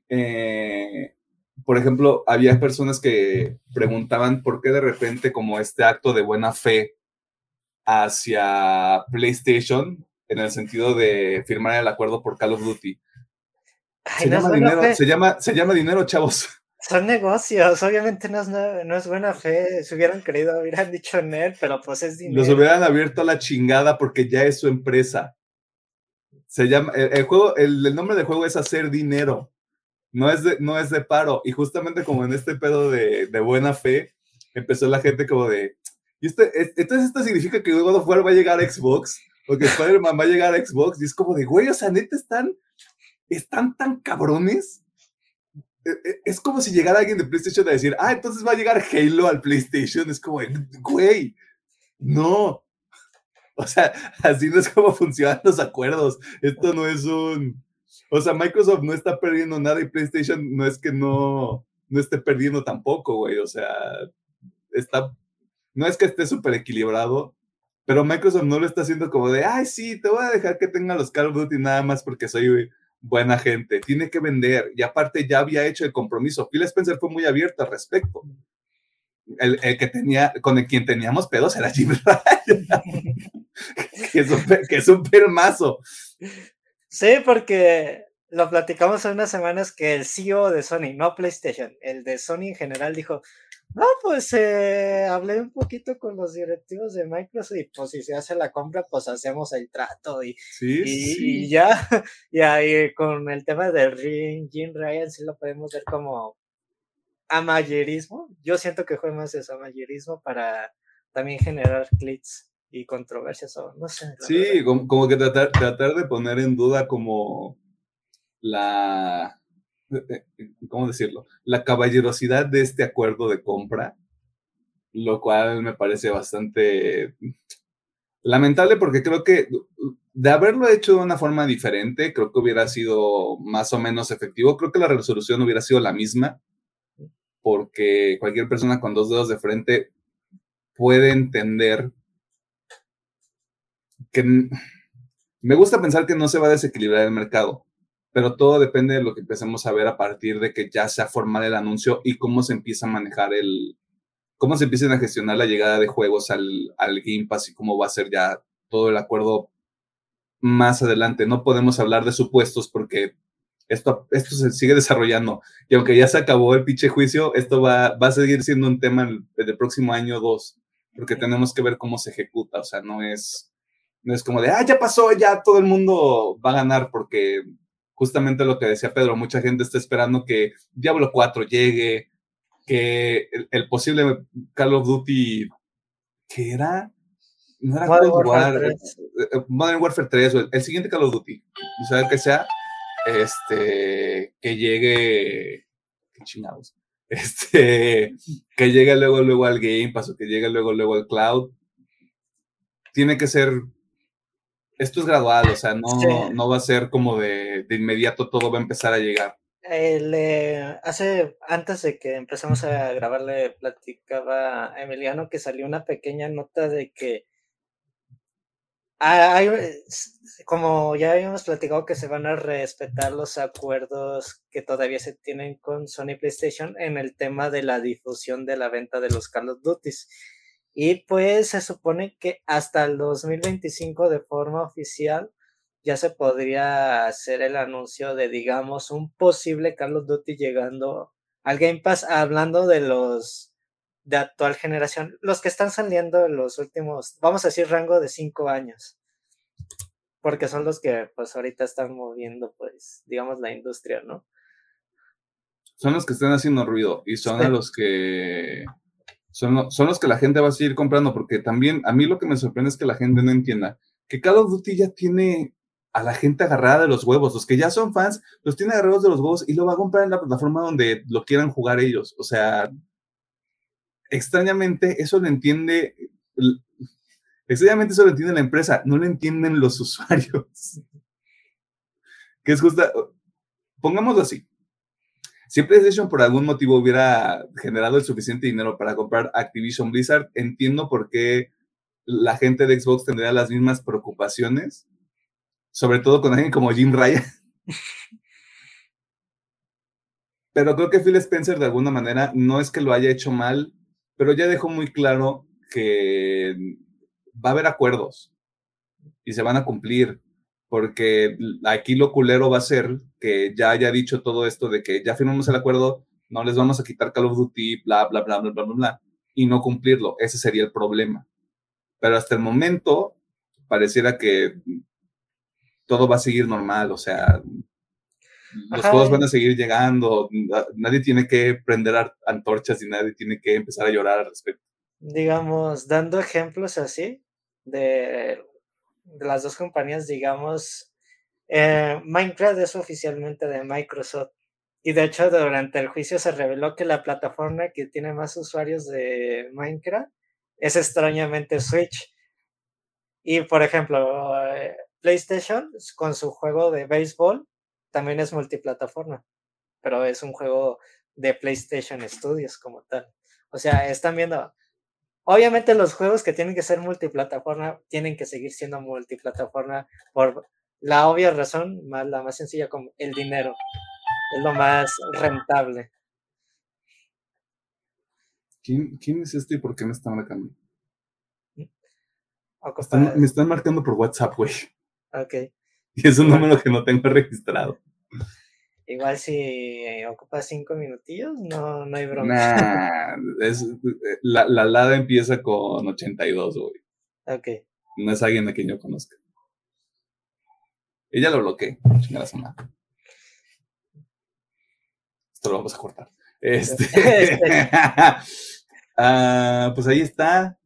A: Eh, por ejemplo, había personas que preguntaban por qué de repente como este acto de buena fe hacia PlayStation, en el sentido de firmar el acuerdo por Call of Duty. se, llama dinero, se, llama, se llama dinero, chavos.
B: Son negocios, obviamente no es, no, es buena fe. Si hubieran querido, hubieran dicho en él, pero pues es dinero.
A: Los hubieran abierto a la chingada porque ya es su empresa. Se llama, el, juego, el, nombre del juego es hacer dinero. No es, de, no es de paro. Y justamente como en este pedo de, de buena fe, empezó la gente como de. ¿y este, entonces esto significa que God of War va a llegar a Xbox. O que Spider-Man va a llegar a Xbox. Y es como de, güey, o sea, neta están, están tan cabrones es como si llegara alguien de PlayStation a decir, ah, entonces va a llegar Halo al PlayStation. Es como, güey, no. O sea, así no es como funcionan los acuerdos. Esto no es un. O sea, Microsoft no está perdiendo nada y PlayStation no es que no, no esté perdiendo tampoco, güey. O sea, está. No es que esté súper equilibrado, pero Microsoft no lo está haciendo como de, ay, sí, te voy a dejar que tenga los Call of Duty nada más porque soy buena gente, tiene que vender y aparte ya había hecho el compromiso. Phil Spencer fue muy abierto al respecto. El, que tenía, con el quien teníamos pedos era Jim Ryan, que, es un, que es un permazo.
B: Sí, porque lo platicamos hace unas semanas que el CEO de Sony, no PlayStation, el de Sony en general dijo, no, pues eh, hablé un poquito con los directivos de Microsoft y pues si se hace la compra, pues hacemos el trato y, y, ya, y ahí con el tema de Ring, Jim Ryan sí lo podemos ver como amayerismo. Yo siento que fue más eso, amayerismo para también generar clics y controversias o no sé.
A: Sí, como, que tratar, tratar de poner en duda como la eh, eh, ¿cómo decirlo? La caballerosidad de este acuerdo de compra, lo cual me parece bastante lamentable porque creo que de haberlo hecho de una forma diferente, creo que hubiera sido más o menos efectivo. Creo que la resolución hubiera sido la misma, porque cualquier persona con dos dedos de frente puede entender que me gusta pensar que no se va a desequilibrar el mercado pero todo depende de lo que empecemos a ver a partir de que ya sea formal el anuncio y cómo se empieza a manejar el, cómo se empiecen a gestionar la llegada de juegos al, al Game Pass y cómo va a ser ya todo el acuerdo más adelante. No podemos hablar de supuestos porque esto, esto se sigue desarrollando y aunque ya se acabó el pinche juicio, esto va, va a seguir siendo un tema el, el próximo año o dos, porque tenemos que ver cómo se ejecuta, o sea, no es, no es como de, ah, ya pasó, ya todo el mundo va a ganar porque justamente lo que decía Pedro, mucha gente está esperando que Diablo 4 llegue, que el, posible Call of Duty, ¿qué era? No era Modern Warfare, eh, eh, Modern Warfare 3, el, siguiente Call of Duty, o sea, que sea, este, que llegue, qué chingados, este, que llegue luego, luego al Game Pass o que llegue luego, luego al Cloud, tiene que ser esto es gradual, o sea, no, no va a ser como de, de, inmediato todo va a empezar a llegar.
B: Eh, hace, antes de que empezamos a grabar, le platicaba a Emiliano que salió una pequeña nota de que hay, como ya habíamos platicado que se van a respetar los acuerdos que todavía se tienen con Sony PlayStation en el tema de la difusión de la venta de los Call of Duty. Y pues se supone que hasta el 2025 de forma oficial ya se podría hacer el anuncio de, digamos, un posible Call of Duty llegando al Game Pass hablando de los de actual generación, los que están saliendo en los últimos, vamos a decir, rango de cinco años, porque son los que pues ahorita están moviendo, pues, digamos, la industria, ¿no?
A: Son los que están haciendo ruido y son los que son, son los que la gente va a seguir comprando, porque también a mí lo que me sorprende es que la gente no entienda que Call of Duty ya tiene a la gente agarrada de los huevos. Los que ya son fans los tiene agarrados de los huevos y lo va a comprar en la plataforma donde lo quieran jugar ellos. O sea, extrañamente eso lo entiende, extrañamente eso lo entiende la empresa, no lo entienden los usuarios. que es justa, pongámoslo así. Si PlayStation por algún motivo hubiera generado el suficiente dinero para comprar Activision Blizzard, entiendo por qué la gente de Xbox tendría las mismas preocupaciones, sobre todo con alguien como Jim Ryan. Pero creo que Phil Spencer de alguna manera no es que lo haya hecho mal, pero ya dejó muy claro que va a haber acuerdos y se van a cumplir, porque aquí lo culero va a ser que ya haya dicho todo esto de que ya firmamos el acuerdo, no les vamos a quitar Call of Duty, bla, bla, bla, bla, bla, bla, bla, y no cumplirlo. Ese sería el problema. Pero hasta el momento pareciera que todo va a seguir normal, o sea, los juegos van a seguir llegando, nadie tiene que prender antorchas y nadie tiene que empezar a llorar al respecto.
B: Digamos, dando ejemplos así de, de las dos compañías, digamos, eh, Minecraft es oficialmente de Microsoft. Y de hecho, durante el juicio se reveló que la plataforma que tiene más usuarios de Minecraft es extrañamente Switch. Y por ejemplo, eh, PlayStation con su juego de béisbol también es multiplataforma, pero es un juego de PlayStation Studios como tal. O sea, están viendo, obviamente los juegos que tienen que ser multiplataforma tienen que seguir siendo multiplataforma por la obvia razón, más la más sencilla como el dinero. Es lo más rentable.
A: ¿Quién, quién es este y por qué me está marcando? me están marcando por WhatsApp, güey.
B: Ok.
A: Y es un número que no tengo registrado.
B: Igual si eh, ocupa cinco minutillos, no, no hay broma.
A: Nah, es, la, la LADA empieza con 82, güey.
B: Ok.
A: No es alguien a quien yo conozca. Ella lo bloqueé. Chingada semana. Esto lo vamos a cortar. Este. Ah, pues ahí está.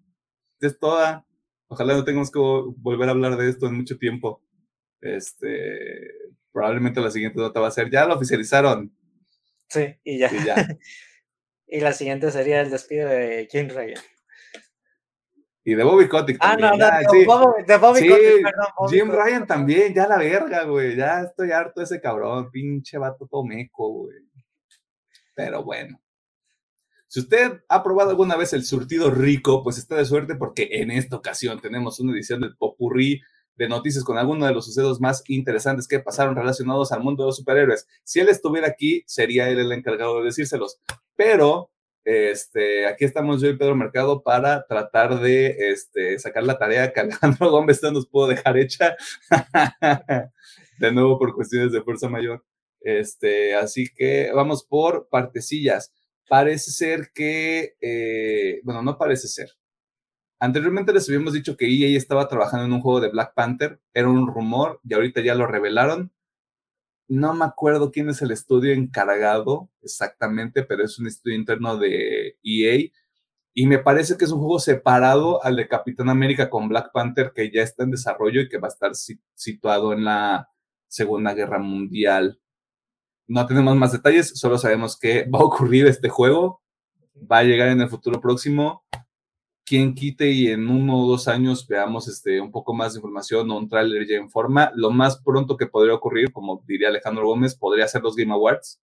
A: Es toda. Ojalá no tengamos que volver a hablar de esto en mucho tiempo. Este, probablemente la siguiente nota va a ser, ya lo oficializaron.
B: Sí, y ya. Y, la siguiente sería el despido de Jim Ryan.
A: Y de Bobby Kotick
B: Ah, no, no, de Bobby Kotick, perdón.
A: Jim Ryan también, ya la verga, güey. Ya estoy harto de ese cabrón, pinche vato tomeco, güey. Pero bueno. Si usted ha probado alguna vez el surtido rico, pues está de suerte porque en esta ocasión tenemos una edición del Popurrí de noticias con algunos de los sucesos más interesantes que pasaron relacionados al mundo de los superhéroes. Si él estuviera aquí, sería él el encargado de decírselos. Pero este, aquí estamos yo y Pedro Mercado para tratar de este, sacar la tarea que Alejandro Gómez nos pudo dejar hecha. de nuevo por cuestiones de fuerza mayor. Este, así que vamos por partecillas. Parece ser que, eh, bueno, no parece ser. Anteriormente les habíamos dicho que EA estaba trabajando en un juego de Black Panther, era un rumor y ahorita ya lo revelaron. No me acuerdo quién es el estudio encargado exactamente, pero es un estudio interno de EA y me parece que es un juego separado al de Capitán América con Black Panther que ya está en desarrollo y que va a estar situado en la Segunda Guerra Mundial. No tenemos más detalles, solo sabemos que va a ocurrir este juego, va a llegar en el futuro próximo quien quite y en uno o dos años veamos este, un poco más de información o un tráiler ya en forma. Lo más pronto que podría ocurrir, como diría Alejandro Gómez, podría ser los Game Awards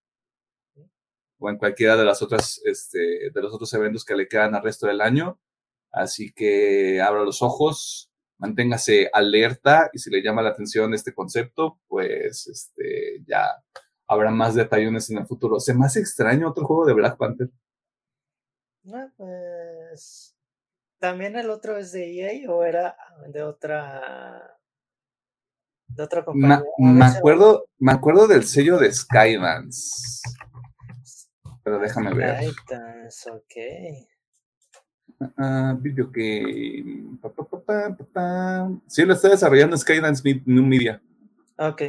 A: o en cualquiera de las otras, este, de los otros eventos que le quedan al resto del año. Así que abra los ojos, manténgase alerta y si le llama la atención este concepto, pues este, ya habrá más detalles en el futuro. ¿Se me hace extraño otro juego de Black Panther?
B: No, pues ¿También el otro es de EA o era de otra de otra compañía?
A: Me, acuerdo, me acuerdo del sello de Skydance. Pero déjame ver.
B: Titans, ok.
A: Ah, video game. Pa. Sí, lo está desarrollando Skydance New Media.
B: Ok.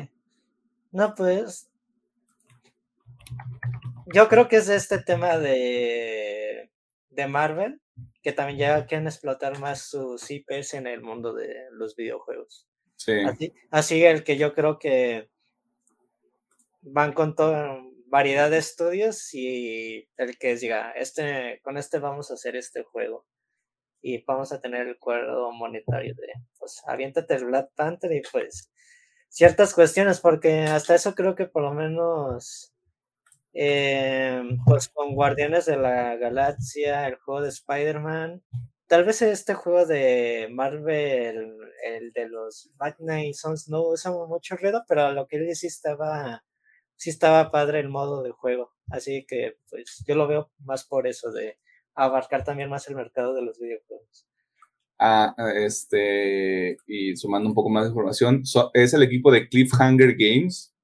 B: No, pues. Yo creo que es este tema de, de Marvel, que también ya quieren explotar más sus IPs en el mundo de los videojuegos.
A: Sí.
B: Así, así el que yo creo que van con toda variedad de estudios y el que diga, este, con este vamos a hacer este juego y vamos a tener el acuerdo monetario de, pues, aviéntate el Black Panther y pues ciertas cuestiones, porque hasta eso creo que por lo menos, eh, pues con Guardianes de la Galaxia, el juego de Spider-Man, tal vez este juego de Marvel, el de los Night Sons, no usa mucho ruido, pero lo que él sí estaba, sí estaba padre el modo de juego, así que pues yo lo veo más por eso de abarcar también más el mercado de los videojuegos.
A: Ah, este, y sumando un poco más de información, so- es el equipo de Cliffhanger Games,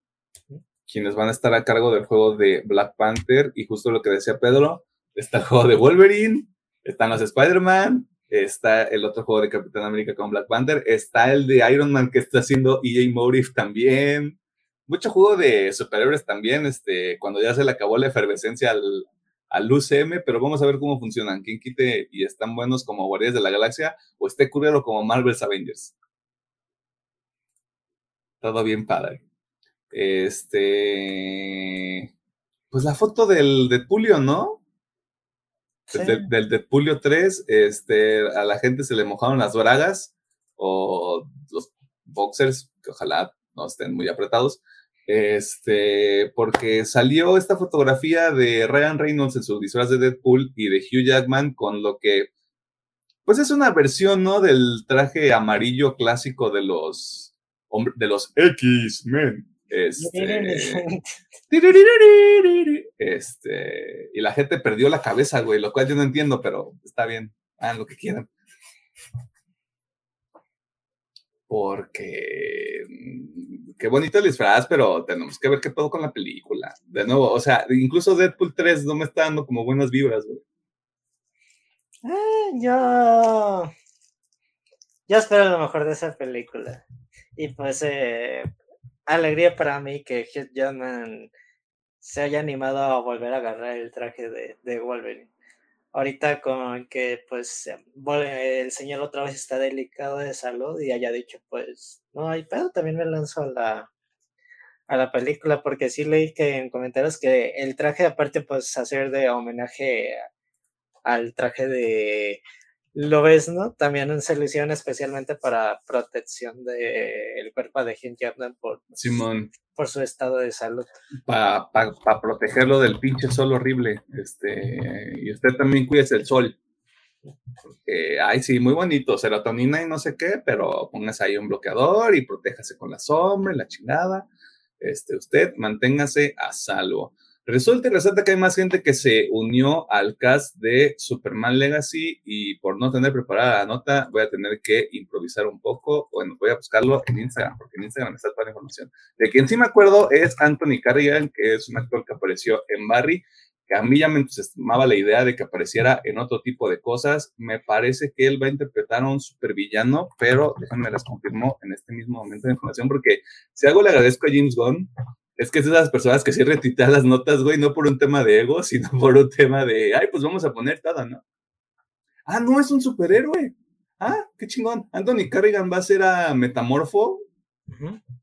A: quienes van a estar a cargo del juego de Black Panther, y justo lo que decía Pedro, está el juego de Wolverine, están los Spider-Man, está el otro juego de Capitán América con Black Panther, está el de Iron Man que está haciendo EA Motive también, mucho juego de superhéroes también, este, cuando ya se le acabó la efervescencia al, al UCM, pero vamos a ver cómo funcionan. ¿Quién quite y están buenos como Guardianes de la Galaxia o esté curero como Marvel's Avengers? Todo bien padre. Este. Pues la foto del Deadpoolio, ¿no?
B: Sí.
A: Del, del Deadpoolio 3, este, a la gente se le mojaron las bragas o los boxers, que ojalá no estén muy apretados, este, porque salió esta fotografía de Ryan Reynolds en su disfraz de Deadpool y de Hugh Jackman con lo que, pues es una versión, ¿no? Del traje amarillo clásico de los, de los X-Men. Este, este, y la gente perdió la cabeza, güey, lo cual yo no entiendo, pero está bien, hagan lo que quieran. Porque mm, qué bonito el disfraz, pero tenemos que ver qué pedo con la película. De nuevo, o sea, incluso Deadpool 3 no me está dando como buenas vibras, güey.
B: Ah, yo. Yo espero lo mejor de esa película. Y pues, eh, alegría para mí que Hugh Jackman se haya animado a volver a agarrar el traje de, Wolverine. Ahorita con que pues el señor otra vez está delicado de salud y haya dicho pues no hay pedo, también me lanzo a la, a la película porque sí leí que en comentarios que el traje aparte pues hacer de homenaje al traje de Lobezno, también se lo hicieron especialmente para protección del cuerpo de Hugh Jackman por,
A: Simón,
B: por su estado de salud.
A: para pa, pa protegerlo del pinche sol horrible. Este, y usted también cuídese el sol. Porque, ay, sí, muy bonito, serotonina y no sé qué, pero póngase ahí un bloqueador y protéjase con la sombra y la chingada. Este, usted manténgase a salvo. Resulta y que hay más gente que se unió al cast de Superman Legacy y por no tener preparada la nota voy a tener que improvisar un poco. Bueno, voy a buscarlo en Instagram, porque en Instagram está toda la información. De quien sí me acuerdo es Anthony Carrigan, que es un actor que apareció en Barry, que a mí ya me entusiasmaba la idea de que apareciera en otro tipo de cosas. Me parece que él va a interpretar a un supervillano, pero déjenme las confirmo en este mismo momento de información, porque si algo le agradezco a James Gunn, es que es de esas personas que sí retuitean las notas, güey, no por un tema de ego, sino por un tema de, ay, pues vamos a poner tada, ¿no? Ah, no, es un superhéroe. Ah, qué chingón. Anthony Carrigan va a ser a Metamorfo.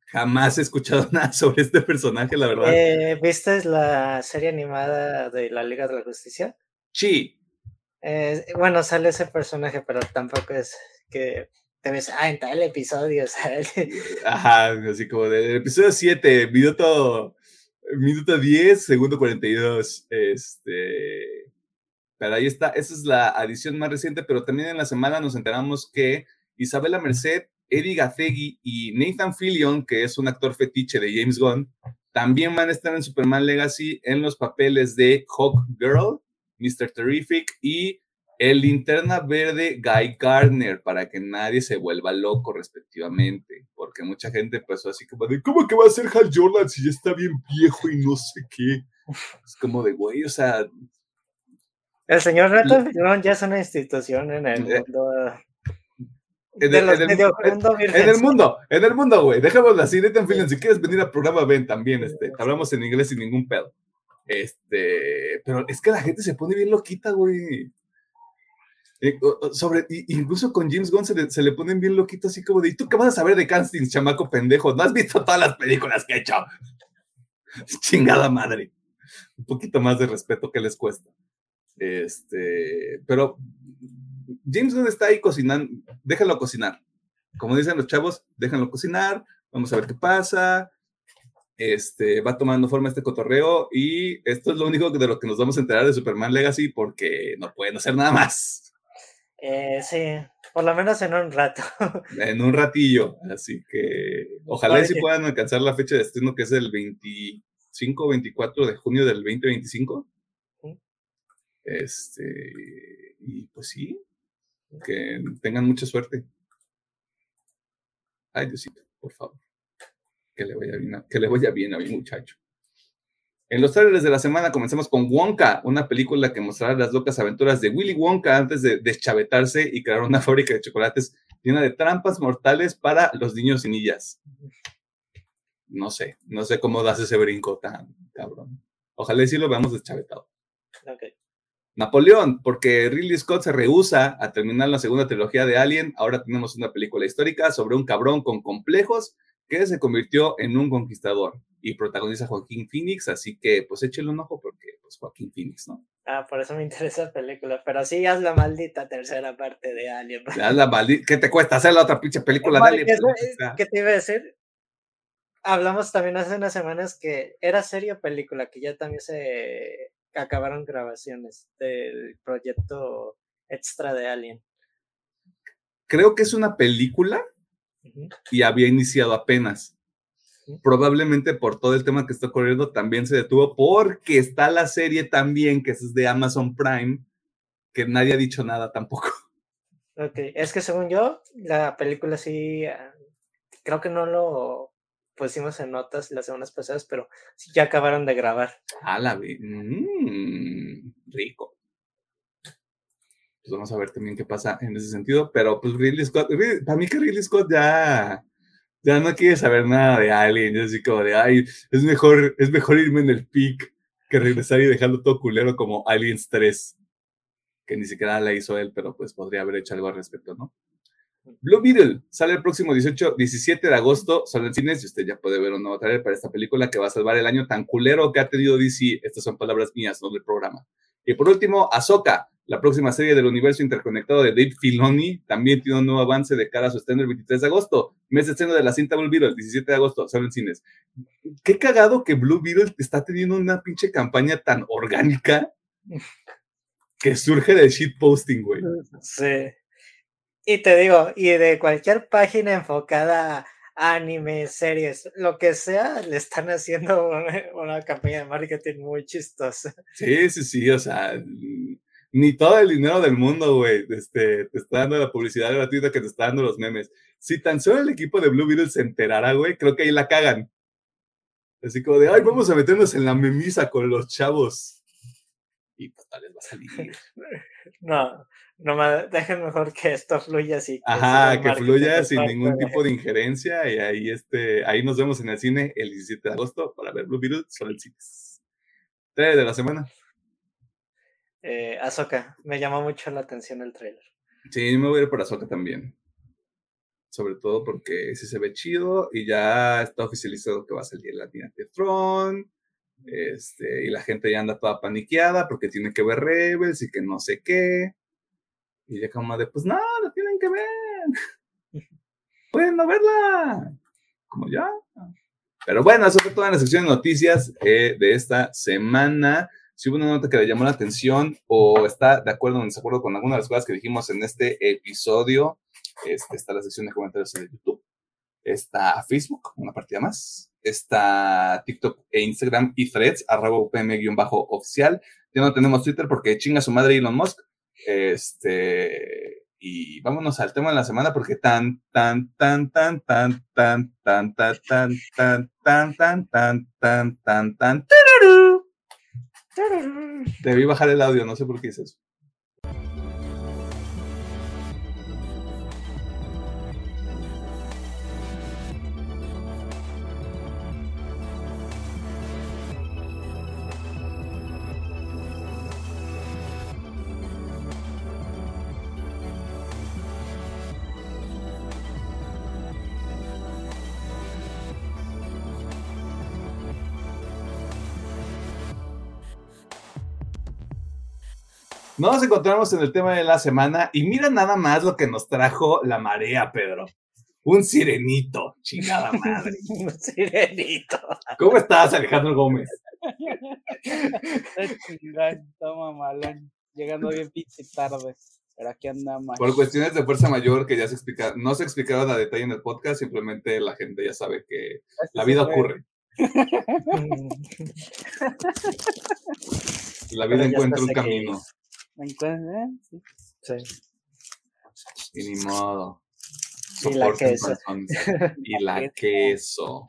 A: Jamás he escuchado nada sobre este personaje, la verdad.
B: Eh, ¿Viste la serie animada de la Liga de la Justicia?
A: Sí,
B: Eh, bueno, sale ese personaje, pero tampoco es que te ves, ah, en tal episodio sale.
A: Ajá, así como del episodio 7, minuto, minuto 10, segundo 42. Este. Pero ahí está, esa es la adición más reciente, pero también en la semana nos enteramos que Isabela Merced, Eddie Gathegi y Nathan Fillion, que es un actor fetiche de James Gunn, también van a estar en Superman Legacy en los papeles de Hawk Girl, Mr. Terrific y el linterna verde Guy Gardner, para que nadie se vuelva loco respectivamente, porque mucha gente pues así como de, ¿cómo que va a ser Hal Jordan si ya está bien viejo y no sé qué? Es como de, güey, o sea...
B: El señor Rato ya es una institución en el eh, mundo
A: en el, mundo, en el mundo, en el mundo, güey. Dejémoslo así, Nathan Si quieres venir al programa, ven también. Este, hablamos en inglés sin ningún pedo. Este, pero es que la gente se pone bien loquita, güey. Eh, sobre, incluso con James Gunn se le, ponen bien loquitos, así como de, ¿y tú qué vas a saber de castings, chamaco pendejo? ¿No has visto todas las películas que he hecho? Chingada madre. Un poquito más de respeto que les cuesta. Este, pero James Gunn está ahí cocinando, déjalo cocinar. Como dicen los chavos, déjalo cocinar, vamos a ver qué pasa. Este, va tomando forma este cotorreo y esto es lo único de lo que nos vamos a enterar de Superman Legacy porque no pueden hacer nada más.
B: Eh, sí, por lo menos en un rato.
A: En un ratillo, así que ojalá si puedan alcanzar la fecha de estreno que es el 25 o 24 de junio del 2025. Este, y pues sí, que tengan mucha suerte. Ay, Diosito, por favor. Que le vaya bien a, que le vaya bien a mi muchacho. En los trailers de la semana comencemos con Wonka, una película que mostrará las locas aventuras de Willy Wonka antes de deschavetarse y crear una fábrica de chocolates llena de trampas mortales para los niños y niñas. No sé, no sé cómo das ese brinco tan cabrón. Ojalá sí lo veamos deschavetado. Okay. Napoleón, porque Ridley Scott se rehúsa a terminar la segunda trilogía de Alien, ahora tenemos una película histórica sobre un cabrón con complejos que se convirtió en un conquistador y protagoniza Joaquín Phoenix, así que pues échale un ojo porque pues Joaquín Phoenix, ¿no?
B: Ah, por eso me interesa la película, pero sí haz la maldita tercera parte de Alien.
A: Haz la maldita, ¿qué te cuesta hacer la otra pinche película de Alien?
B: ¿Qué te iba a decir? Hablamos también hace unas semanas que era serie o película, que ya también se acabaron grabaciones del proyecto extra de Alien.
A: Creo que es una película y había iniciado apenas. Probablemente por todo el tema que está ocurriendo también se detuvo porque está la serie también que es de Amazon Prime que nadie ha dicho nada tampoco.
B: Ok, es que según yo, la película sí, ah, creo que no lo pusimos en notas las semanas pasadas, pero sí ya acabaron de grabar.
A: Ah, la vi. Mm, rico. Pues vamos a ver también qué pasa en ese sentido, pero pues Ridley Scott, para mí que Ridley Scott ya, ya no quiere saber nada de Alien, ya así como de, ay, es mejor, es mejor irme en el peak que regresar y dejarlo todo culero como Aliens 3, que ni siquiera la hizo él, pero pues podría haber hecho algo al respecto, ¿no? Blue Beetle sale el próximo 18, 17 de agosto, sale en cines y usted ya puede ver un nuevo trailer para esta película que va a salvar el año tan culero que ha tenido DC. Estas son palabras mías, no del programa. Y por último, Ahsoka, la próxima serie del universo interconectado de Dave Filoni, también tiene un nuevo avance de cara a su estreno el 23 de agosto, mes de estreno de la cinta Blue Beetle, 17 de agosto, sale en cines. Qué cagado que Blue Beetle está teniendo una pinche campaña tan orgánica que surge del shitposting, güey.
B: Sí. Y te digo, y de cualquier página enfocada a anime, series, lo que sea, le están haciendo una, campaña de marketing muy chistosa.
A: Sí, sí, sí, o sea, ni todo el dinero del mundo, güey, este, te está dando la publicidad gratuita que te está dando los memes. Si tan solo el equipo de Blue Beetle se enterara, güey, creo que ahí la cagan. Así como de, ay, vamos a meternos en la memisa con los chavos. Y pues tal vez va a salir.
B: No, no dejen mejor que esto fluya así.
A: Ajá, que fluya sin ningún tipo de injerencia y ahí, este, ahí nos vemos en el cine el 17 de agosto para ver Blue Beetle sobre el cines. Tres de la semana.
B: Eh, Azoka, me llamó mucho la atención el trailer.
A: Sí, me voy a ir por Azoka también. Sobre todo porque sí se ve chido y ya está oficializado que va a salir la de Throne. Este, y la gente ya anda toda paniqueada porque tiene que ver Rebels y que no sé qué. Y ya como de, pues no, la tienen que ver. Pueden no verla. Como ya. Pero bueno, eso fue toda la sección de noticias eh, de esta semana. Si hubo una nota que le llamó la atención o está de acuerdo o en desacuerdo con alguna de las cosas que dijimos en este episodio, este, está la sección de comentarios en YouTube. Está Facebook, una partida más. Está TikTok e Instagram y threads, arroba upm-oficial. Ya no tenemos Twitter porque chinga su madre Elon Musk. Este, y vámonos al tema de la semana porque tan, tan, tan, tan, tan, tan, tan, tan, tan, tan, tan, tan, tan, tan, tan, tan, Debí bajar el audio, no sé por qué hice eso. Nos encontramos en el tema de la semana y mira nada más lo que nos trajo la marea, Pedro. Un sirenito, chingada madre.
B: Un sirenito.
A: ¿Cómo estás, Alejandro Gómez?
C: Toma malón. Llegando bien pinche tarde. Pero aquí andamos.
A: Por cuestiones de fuerza mayor que ya se explicaron, no se explicaron a detalle en el podcast, simplemente la gente ya sabe que la vida ocurre. la vida encuentra un camino.
C: ¿Eh?
B: Sí.
A: Y ni modo.
B: Y la queso.
A: Y la queso.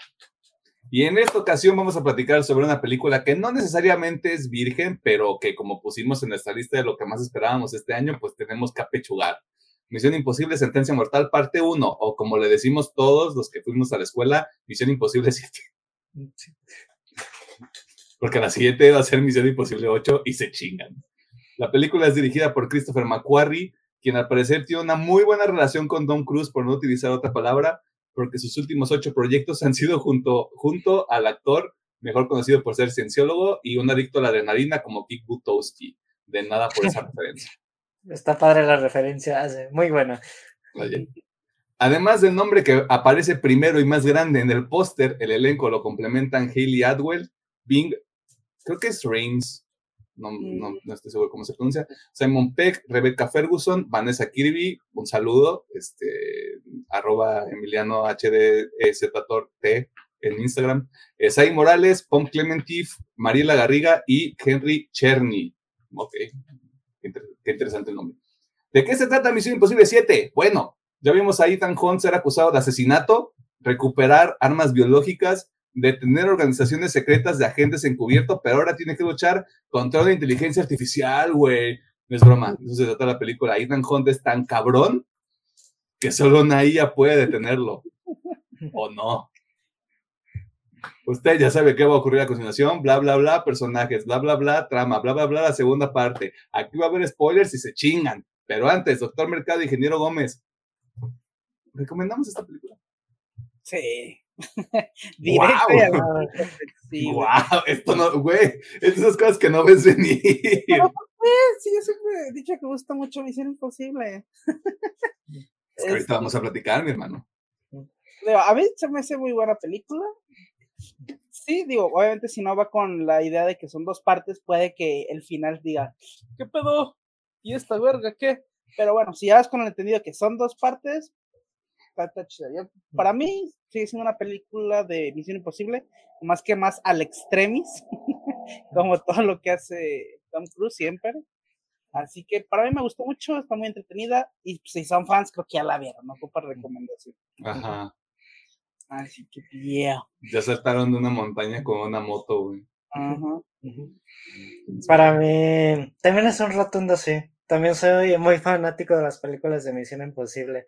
A: Y en esta ocasión vamos a platicar sobre una película que no necesariamente es virgen, pero que como pusimos en nuestra lista de lo que más esperábamos este año, pues tenemos que apechugar. Misión Imposible, Sentencia Mortal, parte 1, o como le decimos todos los que fuimos a la escuela, Misión Imposible 7. Porque la siguiente va a ser Misión Imposible 8 y se chingan. La película es dirigida por Christopher McQuarrie, quien al parecer tiene una muy buena relación con Tom Cruise, por no utilizar otra palabra, porque sus últimos ocho proyectos han sido junto, junto al actor, mejor conocido por ser cienciólogo y un adicto a la adrenalina como Kick Butowski. De nada por esa referencia.
B: Está padre la referencia, hace muy buena.
A: Oye. Además del nombre que aparece primero y más grande en el póster, el elenco lo complementan Hayley Atwell, Bing, creo que es Reigns, no, no, no estoy seguro cómo se pronuncia, Simon Peck, Rebecca Ferguson, Vanessa Kirby, un saludo, este, arroba Emiliano HDZT en Instagram, Sai Morales, Pom Clementif, Mariela Garriga y Henry Cherny. Ok, inter- qué interesante el nombre. ¿De qué se trata Misión Imposible 7? Bueno, ya vimos a Ethan Hunt ser acusado de asesinato, recuperar armas biológicas, detener organizaciones secretas de agentes encubierto, pero ahora tiene que luchar contra una inteligencia artificial, güey. No es broma, eso se trata de la película. Ethan Hunt es tan cabrón que solo una IA puede detenerlo. ¿O no? Usted ya sabe qué va a ocurrir a continuación, bla, bla, bla, personajes, bla, bla, bla, trama, bla, bla, bla, la segunda parte. Aquí va a haber spoilers y se chingan. Pero antes, doctor Mercado, ingeniero Gómez, ¿recomendamos esta película?
C: Sí. Directo güey.
A: wow, esto no, güey, es esas cosas que no ves venir.
C: Sí, yo siempre he dicho que me gusta mucho Misión Imposible.
A: Es que ahorita vamos a platicar, mi hermano.
C: A mí se me hace muy buena película. Sí, digo, obviamente si no va con la idea de que son dos partes, puede que el final diga, ¿qué pedo? ¿Y esta verga qué? Pero bueno, si ya vas con el entendido que son dos partes, está, está chida. Yo- para mí sigue siendo una película de Misión Imposible, más que más al extremis, como todo lo que hace Tom Cruise siempre. Así que para mí me gustó mucho, está muy entretenida y pues, si son fans creo que ya la vieron, no ocupa recomendación.
A: Ajá.
C: Así que, yeah.
A: Ya saltaron de una montaña con una moto, güey.
C: Ajá.
B: Para mí, también es un rotundo sí. También soy muy fanático de las películas de Misión Imposible.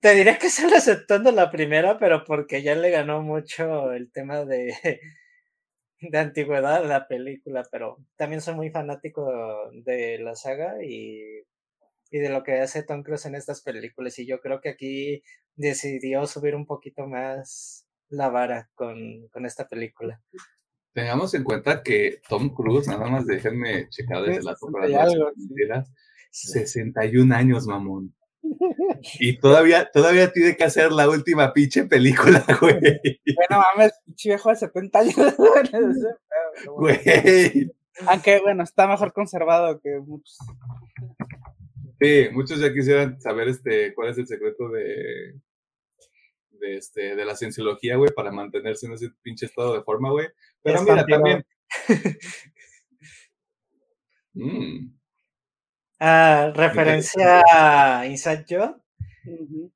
B: Te diré que solo aceptando la primera, pero porque ya le ganó mucho el tema de, de antigüedad a la película, pero también soy muy fanático de la saga y, y de lo que hace Tom Cruise en estas películas. Y yo creo que aquí decidió subir un poquito más la vara con, con esta película.
A: Tengamos en cuenta que Tom Cruise, nada más déjenme checar desde la mentiras, 61 años, mamón. Y todavía, todavía tiene que hacer la última pinche película, güey.
C: Bueno, mames, pinche viejo de 70 años.
A: Güey.
C: Aunque, bueno, está mejor conservado que muchos.
A: Sí, muchos ya quisieran saber este, cuál es el secreto de, de, este, de la cienciología, güey, para mantenerse en ese pinche estado de forma, güey. Pero
B: Es
A: mira, también. Mm,
B: Ah, referencia a Inside Job.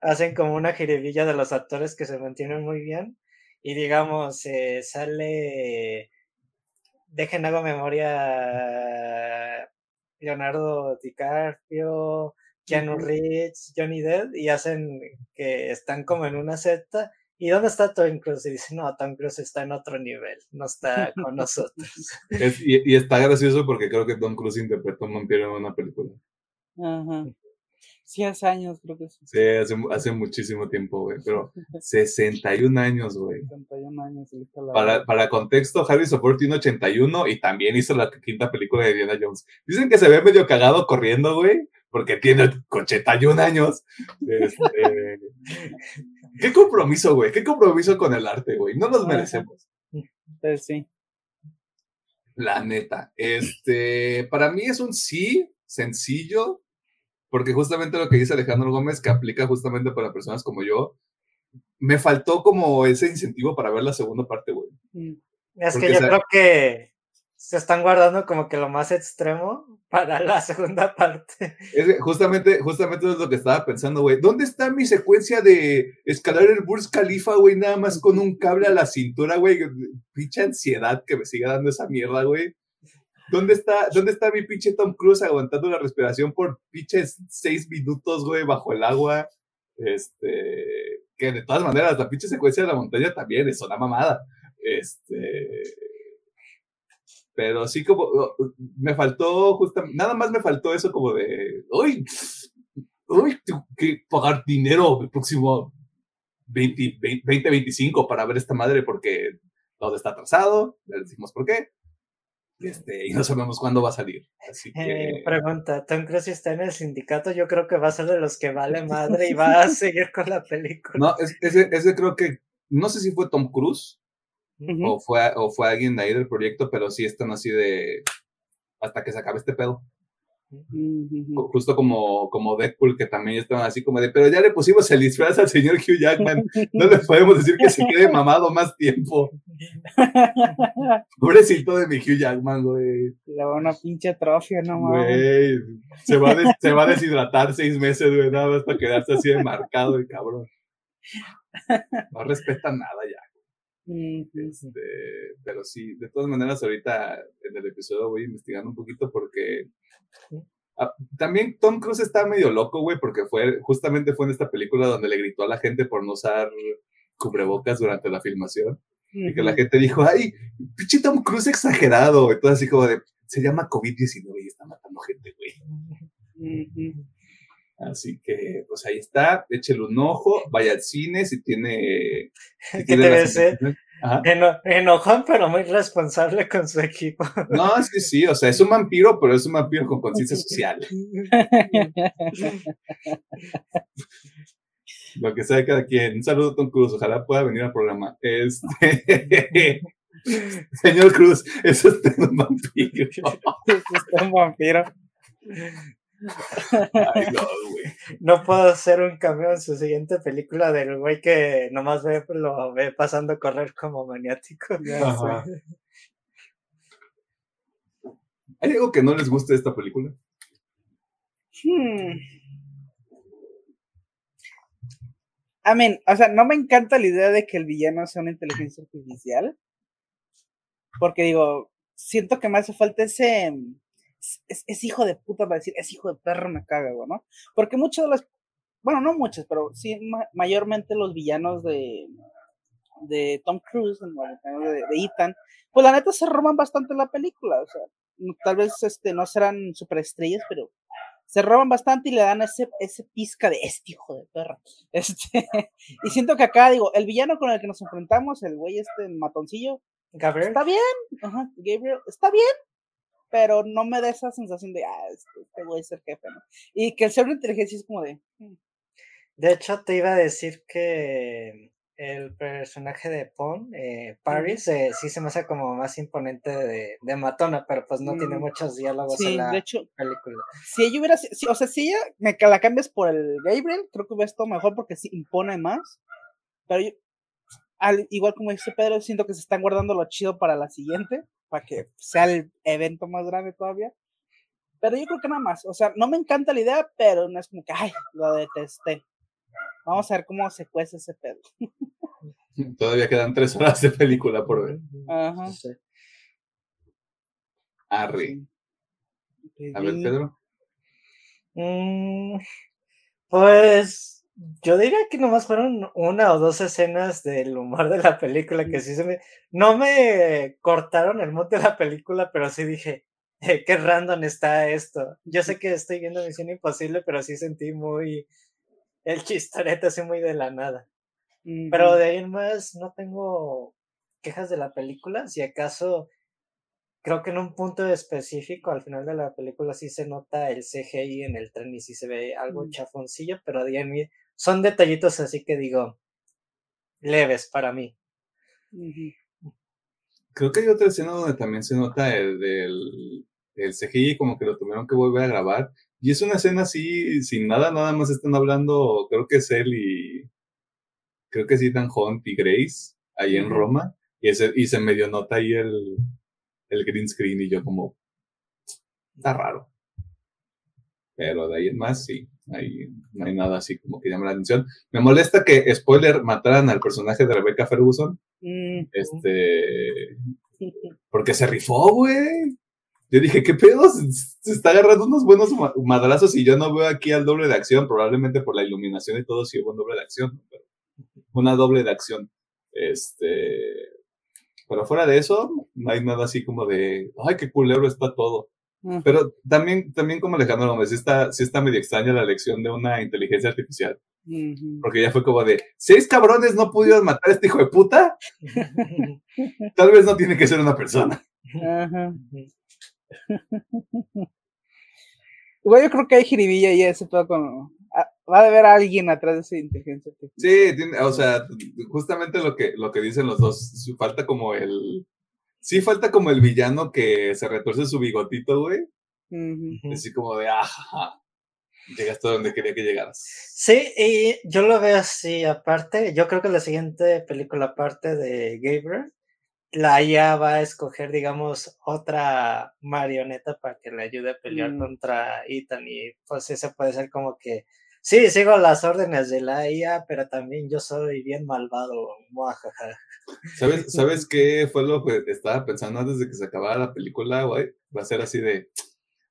B: Hacen como una jiribilla de los actores que se mantienen muy bien. Y digamos, eh, sale dejen hago memoria Leonardo DiCaprio, Keanu Reeves, Johnny Depp, y hacen que están como en una secta. ¿Y dónde está Tom Cruise? Y dicen, no, Tom Cruise está en otro nivel, no está con nosotros.
A: y, y, está gracioso porque creo que Tom Cruise interpretó a un vampiro en una película.
C: Ajá. Sí, hace años, creo que sí.
A: Sí, hace, hace muchísimo tiempo, güey. Pero 61 años, güey.
C: 61 años.
A: Para, para contexto, Harrison Ford tiene 81 y también hizo la quinta película de Diana Jones. Dicen que se ve medio cagado corriendo, güey, porque tiene 81 años. Este, ¿Qué compromiso, güey? ¿Qué compromiso con el arte, güey? No nos merecemos.
C: Pues sí.
A: La neta. Este, para mí es un sí sencillo, porque justamente lo que dice Alejandro Gómez, que aplica justamente para personas como yo, me faltó como ese incentivo para ver la segunda parte, güey.
B: Mm. Es que yo creo que se están guardando como que lo más extremo para la segunda parte.
A: Es justamente, justamente es lo que estaba pensando, güey. ¿Dónde está mi secuencia de escalar el Burj Khalifa, güey? Nada más con un cable a la cintura, güey. Pincha ansiedad que me siga dando esa mierda, güey. ¿Dónde está, ¿Dónde está mi pinche Tom Cruise aguantando la respiración por pinches seis minutos, güey, bajo el agua? Este, que de todas maneras, la pinche secuencia de la montaña también es una mamada. Este, pero sí como, me faltó justamente, nada más me faltó eso como de, uy, uy, tengo que pagar dinero el próximo 2025 para ver esta madre porque todo está atrasado, le decimos por qué. Este, y no sabemos cuándo va a salir. Así
B: Eh,
A: que.
B: pregunta, Tom Cruise está en el sindicato, yo creo que va a ser de los que vale madre y va a seguir con la película.
A: No, es- ese, ese creo que. No sé si fue Tom Cruise O, fue, o fue alguien de ahí del proyecto, pero sí están así de. Hasta que se acabe este pedo. Justo como, como Deadpool, que también estaban así como de. Pero ya le pusimos el disfraz al señor Hugh Jackman. No le podemos decir que se quede mamado más tiempo. Pobrecito de mi Hugh Jackman, güey.
C: Le va una pinche atrofia, no mames.
A: Se va, se va a deshidratar seis meses, güey, nada más para quedarse así de marcado el cabrón. No respeta nada ya. Este, pero sí, de todas maneras, ahorita en el episodio voy investigando un poquito porque ah, también Tom Cruise está medio loco, güey, porque fue justamente fue en esta película donde le gritó a la gente por no usar cubrebocas durante la filmación y que la gente dijo, ay, pinche Tom Cruise exagerado, y todo así como de, se llama COVID-19 y está matando gente, güey. Así que, pues ahí está, échele un ojo, vaya al cine si tiene... si
B: ¿Qué
A: tiene sensación- Ajá.
B: Eno- enojón, pero muy responsable con su equipo.
A: No, sí, sí, o sea, es un vampiro, pero es un vampiro con conciencia social. Lo que sea cada quien. Un saludo, Tom Cruise, ojalá pueda venir al programa. Este... Señor Cruz, eso es usted un vampiro.
C: Es un vampiro.
A: Ay, no, güey.
B: No puedo hacer un cambio en su siguiente película del güey que nomás ve, lo ve pasando a correr como maniático.
A: ¿Hay algo que no les guste de esta película?
C: Hmm. Amén. O sea, no me encanta la idea de que el villano sea una inteligencia artificial. Porque digo, siento que me hace falta ese. Es, es hijo de puta para decir, es hijo de perro, me caga, güey, ¿no? Porque muchos de los. Bueno, no muchos, pero sí, ma- mayormente los villanos de. De Tom Cruise, de, de Ethan, pues la neta se roban bastante la película. O sea, tal vez este, no serán superestrellas, pero se roban bastante y le dan ese, ese pizca de este hijo de perra. Este, y siento que acá, digo, el villano con el que nos enfrentamos, el güey este matoncillo,
B: Gabriel,
C: está bien, ajá, Gabriel, está bien, pero no me da esa sensación de, ah, este, este güey es el jefe, ¿no? Y que el ser una inteligencia es como de, mm,
B: de hecho te iba a decir que el personaje de Pon, eh, Paris, eh, sí se me hace como más imponente de, de matona, pero pues no tiene
C: Mm,
B: muchos diálogos
C: sí,
B: en la
C: de hecho,
B: película.
C: si ella hubiera, si- o sea, si ella me la cambias por el Gabriel, creo que hubiera estado mejor porque sí impone más, pero yo, al, igual como dice Pedro, siento que se están guardando lo chido para la siguiente, para que sea el evento más grande todavía. Pero yo creo que nada más, o sea, no me encanta la idea, pero no es como que, ay, lo detesté. Vamos a ver cómo se cuece ese pedo.
A: Todavía quedan tres horas de película por ver.
C: Ajá.
B: Sí.
A: Arre. A ver. Pedro.
B: Mm, pues yo diría que nomás fueron una o dos escenas del humor de la película que sí se me... No me cortaron el mood de la película, pero sí dije, "Eh, qué random está esto. Yo sé que estoy viendo Misión Imposible, pero sí sentí muy... El chistorete así muy de la nada. Pero de ahí en más no tengo quejas de la película. Si acaso, creo que en un punto específico, al final de la película sí se nota el CGI en el tren y sí se ve algo
C: Mm.
B: chafoncillo, pero de ahí en son detallitos así que digo, leves para mí.
A: Creo que hay otra escena donde también se nota el, el, el CGI, como que lo tuvieron que volver a grabar. Y es una escena así, sin nada, nada más están hablando, creo que es él y. Creo que es Ethan Hunt y Grace, ahí en. Roma. Y, ese, y se medio nota ahí el, el green screen y yo, como. Está raro. Pero de ahí en más, sí, ahí no hay nada así como que llame la atención. Me molesta que, spoiler, mataran al personaje de Rebecca Ferguson.
C: Mm,
A: Este. Porque se rifó, güey. Yo dije, ¿qué pedo? Se, está agarrando unos buenos ma- madrazos y yo no veo aquí al doble de acción. Probablemente por la iluminación y todo sí hubo un doble de acción. una doble de acción. Este. Pero fuera de eso, no hay nada así como de, ay, qué culero está todo.
C: Mm.
A: Pero también, también como Alejandro Gómez, sí está, sí está medio extraña la lección de una inteligencia artificial. Porque ya fue como de, seis cabrones no pudieron matar a este hijo de puta. Tal vez no tiene que ser una persona.
C: Ajá. Igual yo creo que hay jiribilla y ese todo con. ah, Va a haber alguien atrás de esa inteligencia artificial.
A: Sí, tiene- o sea, justamente lo que, lo que dicen los dos, falta como el... Sí, falta como el villano que se retuerce su bigotito, güey. Así como de, ajá, llegaste a donde quería que llegaras.
B: Sí, y yo lo veo así, aparte, yo creo que la siguiente película, aparte de Gabriel, la IA va a escoger, digamos, otra marioneta para que le ayude a pelear
C: Mm.
B: contra Ethan y pues ese puede ser como que, sí, sigo las órdenes de la IA, pero también yo soy bien malvado, muajaja.
A: ¿Sabes, ¿Sabes qué fue lo que estaba pensando antes de que se acabara la película, güey? Va a ser así de,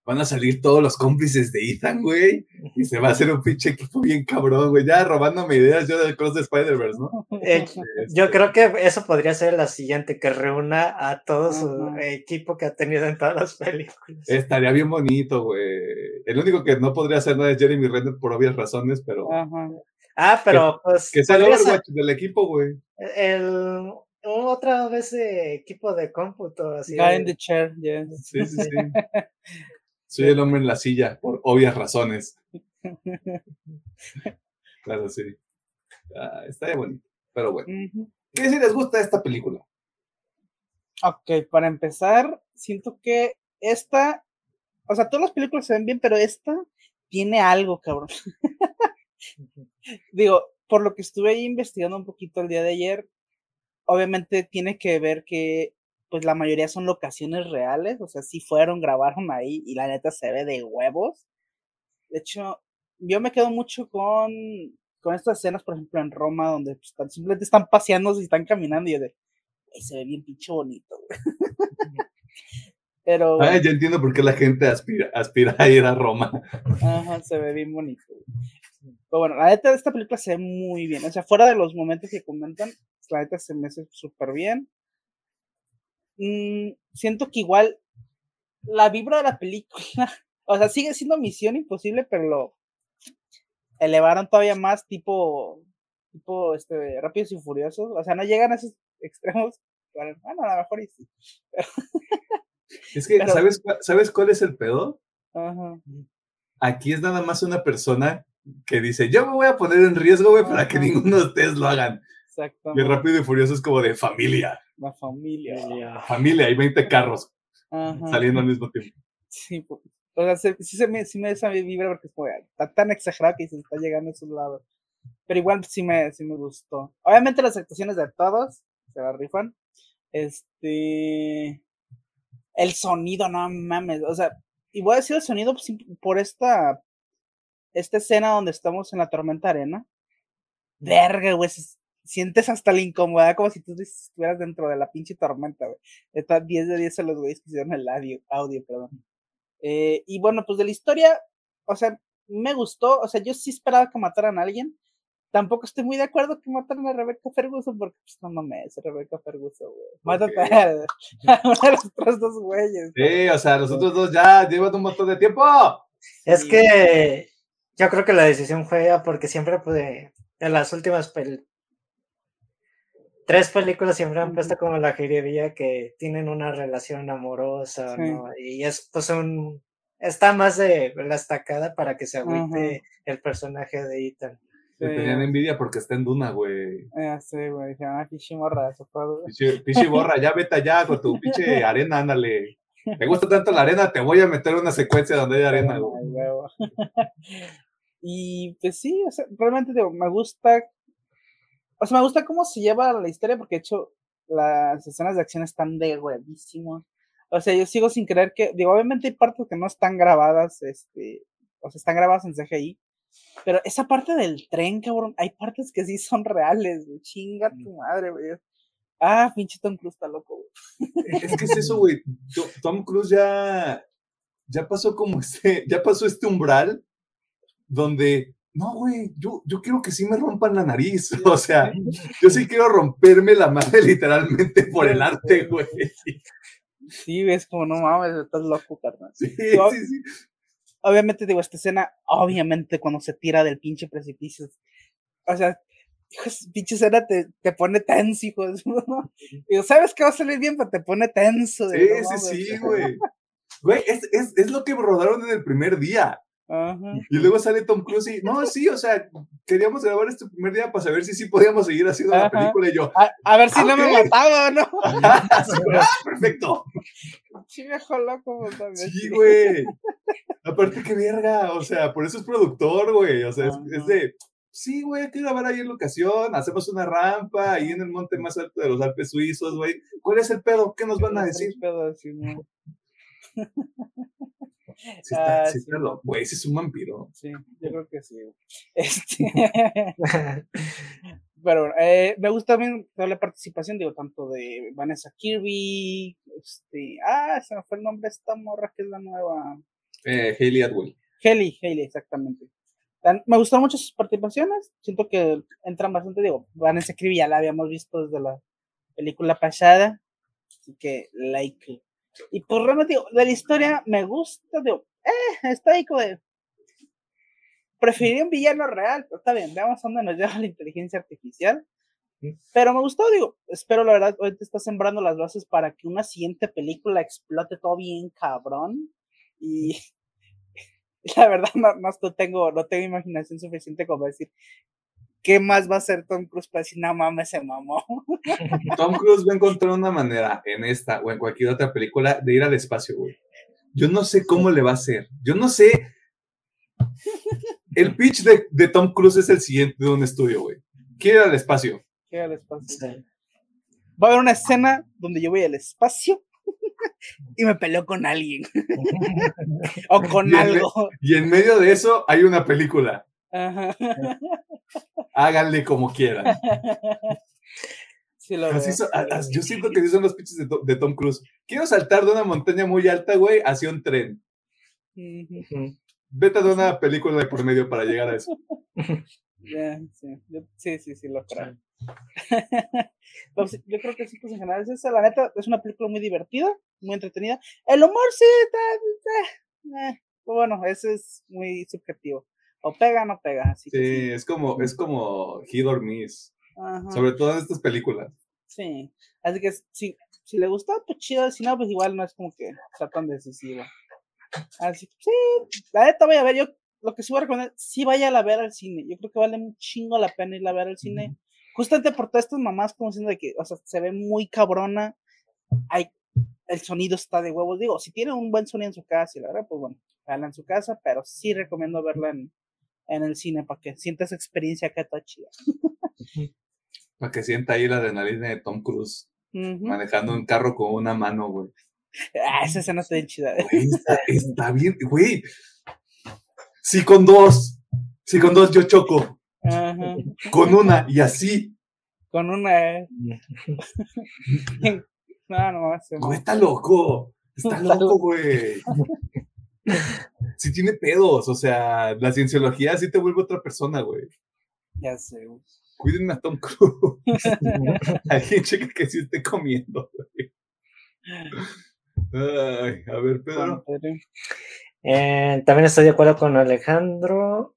A: van a salir todos los cómplices de Ethan, güey, y se va a hacer un pinche equipo bien cabrón, güey, ya robándome ideas yo del Cross de Spider-Verse, ¿no?
B: Eh, yo creo que eso podría ser la siguiente, que reúna a todo su equipo que ha tenido en todas las películas.
A: Estaría bien bonito, güey. El único que no podría hacer nada es Jeremy Renner por obvias razones, pero.
B: Ah, pero pues
A: que sea el
B: ser
A: del equipo, güey.
B: el otra vez de equipo de cómputo así
C: Guy
B: de-
C: in the chair, yes.
A: Sí, sí, sí. Soy el hombre en la silla por obvias razones. Claro, sí. Ah, estaría bonito. Pero bueno. ¿Qué si les gusta esta película?
C: Ok, para empezar, siento que esta, o sea, todas las películas se ven bien, pero esta tiene algo, cabrón. Digo, por lo que estuve ahí investigando un poquito el día de ayer, obviamente tiene que ver que, pues la mayoría son locaciones reales, o sea, sí fueron, grabaron ahí y la neta se ve de huevos. De hecho, yo me quedo mucho con, con estas escenas, por ejemplo, en Roma, donde pues, tan- simplemente están paseando y están caminando y yo de, "Güey, se ve bien pinche bonito, güey". Pero,
A: Ah, ya entiendo por qué la gente aspira, aspira a ir a Roma.
C: ajá, se ve bien bonito. Pero bueno, la neta, esta película se ve muy bien. O sea, fuera de los momentos que comentan, la neta se me hace súper bien. Mm, siento que igual la vibra de la película, o sea, sigue siendo misión imposible, pero lo elevaron todavía más tipo, tipo, este, rápidos y furiosos. O sea, no llegan a esos extremos. Bueno, a lo mejor y sí.
A: Es que,
C: Pero-
A: ¿sabes, cuál- ¿sabes cuál es el pedo?
C: Ajá.
A: Aquí es nada más una persona que dice, yo me voy a poner en riesgo, güey, para que ninguno de ustedes lo hagan.
C: Exacto.
A: Y Rápido y Furioso es como de familia.
C: La familia.
A: Familia, hay 20 carros
C: Ajá.
A: saliendo al mismo tiempo.
C: Sí, po- o sea, se- sí, se me, sí me da esa vibra porque es como, está tan exagerado que se está llegando a esos lados. Pero igual sí me, sí me gustó. Obviamente las actuaciones de todos se la rifan. Este. El sonido, no mames. O sea, y voy a decir el sonido pues, por esta. Esta escena donde estamos en la tormenta arena. Verga, güey. Sientes hasta la incomodidad como si tú estuvieras dentro de la pinche tormenta, güey. Está 10 de 10 a los güeyes que hicieron el audio, audio perdón. Eh, y bueno, pues de la historia, o sea, me gustó, o sea, yo sí esperaba que mataran a alguien. Tampoco estoy muy de acuerdo que mataran a Rebecca Ferguson, porque pues no mames, Rebecca Ferguson, güey. Mátate a, uno de los otros dos güeyes.
A: Sí, o sea, los otros dos ya llevan un montón de tiempo.
B: Es que yo creo que la decisión fue ella porque siempre pude, en las últimas tres películas siempre han puesto como la jiribilla que tienen una relación amorosa, ¿no? Y es pues un está más de la estacada para que se agüite el personaje de Ethan.
A: Se tenían envidia porque está en Duna, güey.
C: Ya sé, güey. Se llama Pichi Morra, eso
A: Pichi borra, ya vete allá con tu pinche arena, ándale. Me gusta tanto la arena, te voy a meter una secuencia donde hay arena, güey.
C: y pues sí, o sea, realmente digo, me gusta. O sea, me gusta cómo se lleva la historia, porque de hecho las escenas de acción están de huevísimos. O sea, yo sigo sin creer que, digo, obviamente hay partes que no están grabadas, este, o sea, están grabadas en CGI, pero esa parte del tren, cabrón, hay partes que sí son reales, güey. Chinga tu madre, güey. Ah, pinche Tom Cruise está loco, güey.
A: Es que es eso, güey. Tom Cruise ya, ya pasó como este, ya pasó este umbral donde, no, güey, yo, yo quiero que sí me rompan la nariz. O sea, yo sí quiero romperme la madre literalmente por el arte, güey.
C: Sí, ves como no mames, estás loco, carnal. Sí, sí, sí. Obviamente, digo, esta escena, obviamente, cuando se tira del pinche precipicio. O sea, pinche escena te, te pone tenso, hijo. Digo, sabes que va a salir bien, pero te pone tenso.
A: sí, sí, sí, güey. Güey, es, es, es lo que rodaron en el primer día. Y luego sale Tom Cruise y, no, sí, o sea, queríamos grabar este primer día para saber si sí podíamos seguir haciendo la película y yo.
C: A, ver si no me mataba, ¿no?
A: ah, perfecto.
C: Sí, viejo loco,
A: Sí, güey. Aparte, qué verga, o sea, por eso es productor, güey. O sea, es, de, sí, güey, hay que grabar ahí en locación, hacemos una rampa ahí en el monte más alto de los Alpes suizos, güey. ¿Cuál es el pedo? ¿Qué nos van a decir?
C: Pedo, sí, no?
A: Sí, está, ah, sí, güey, ese es un vampiro.
C: Sí, yo creo que sí. Este... Pero eh, me gusta también toda la participación, digo, tanto de Vanessa Kirby, este, ah, se me fue el nombre de esta morra que es la nueva.
A: Eh, Hayley Atwell.
C: Hayley, Hayley, exactamente. Me gustan mucho sus participaciones, siento que entran bastante, digo, Vanessa Kirby ya la habíamos visto desde la película pasada, así que like y pues realmente digo, de la historia me gusta, digo, eh, está ahí como de. Preferiría un villano real, pero está bien, veamos dónde nos lleva la inteligencia artificial. Pero me gustó, digo, espero la verdad, hoy te está sembrando las bases para que una siguiente película explote todo bien cabrón. Y la verdad no, no tengo, no tengo imaginación suficiente como decir, ¿qué más va a hacer Tom Cruise para decir, no mames, se mamó?
A: Tom Cruise va a encontrar una manera en esta o en cualquier otra película de ir al espacio, güey. Yo no sé cómo le va a hacer. Yo no sé. El pitch de, Tom Cruise es el siguiente de un estudio, güey. Quiere ir al espacio.
C: Quiere al espacio. Va a haber una escena donde yo voy al espacio y me peleo con alguien. o con algo.
A: y en medio de eso hay una película. Háganle como quieran. yo siento que sí son los pitches de, Tom Cruise. Quiero saltar de una montaña muy alta, güey, hacia un tren. Vete de una película de por medio para llegar a eso.
C: sí. sí, sí, lo creo. yo creo que sí, pues en general, esa, la neta, es una película muy divertida, muy entretenida. El humor sí, está, eh, bueno, eso es muy subjetivo o pega o no pega. Así
A: sí, es como, es como Hit or Miss. Sobre todo en estas películas.
C: Sí, así que si, si le gustó, pues chido, si no, pues igual no es como que sea tan decisivo. Así que sí, la neta voy a ver, yo lo que sí voy a recomendar, sí vaya a la ver al cine. Yo creo que vale un chingo la pena ir a ver al cine. Justamente por todas estas mamás como diciendo de que, o sea, se ve muy cabrona. Hay, el sonido está de huevos. Digo, si tiene un buen sonido en su casa, y la verdad, pues bueno, véanla en su casa, pero sí recomiendo verla en, en el cine para que sienta esa experiencia que está chida.
A: Para que sienta ahí la adrenalina de Tom Cruise manejando un carro con una mano, güey.
C: Ah, esa escena está bien chida.
A: está, bien, güey. Sí, con dos. Sí, con dos yo choco. Con una y así.
C: Con una. no, no, se
A: Güey, está loco. Está loco, güey. Sí tiene pedos, o sea, la cienciología sí te vuelve otra persona, güey.
C: Ya sé, güey.
A: Cuídenme a Tom Cruise. Alguien checa que sí esté comiendo, güey. Ay, a ver, Pedro.
B: Eh, también estoy de acuerdo con Alejandro.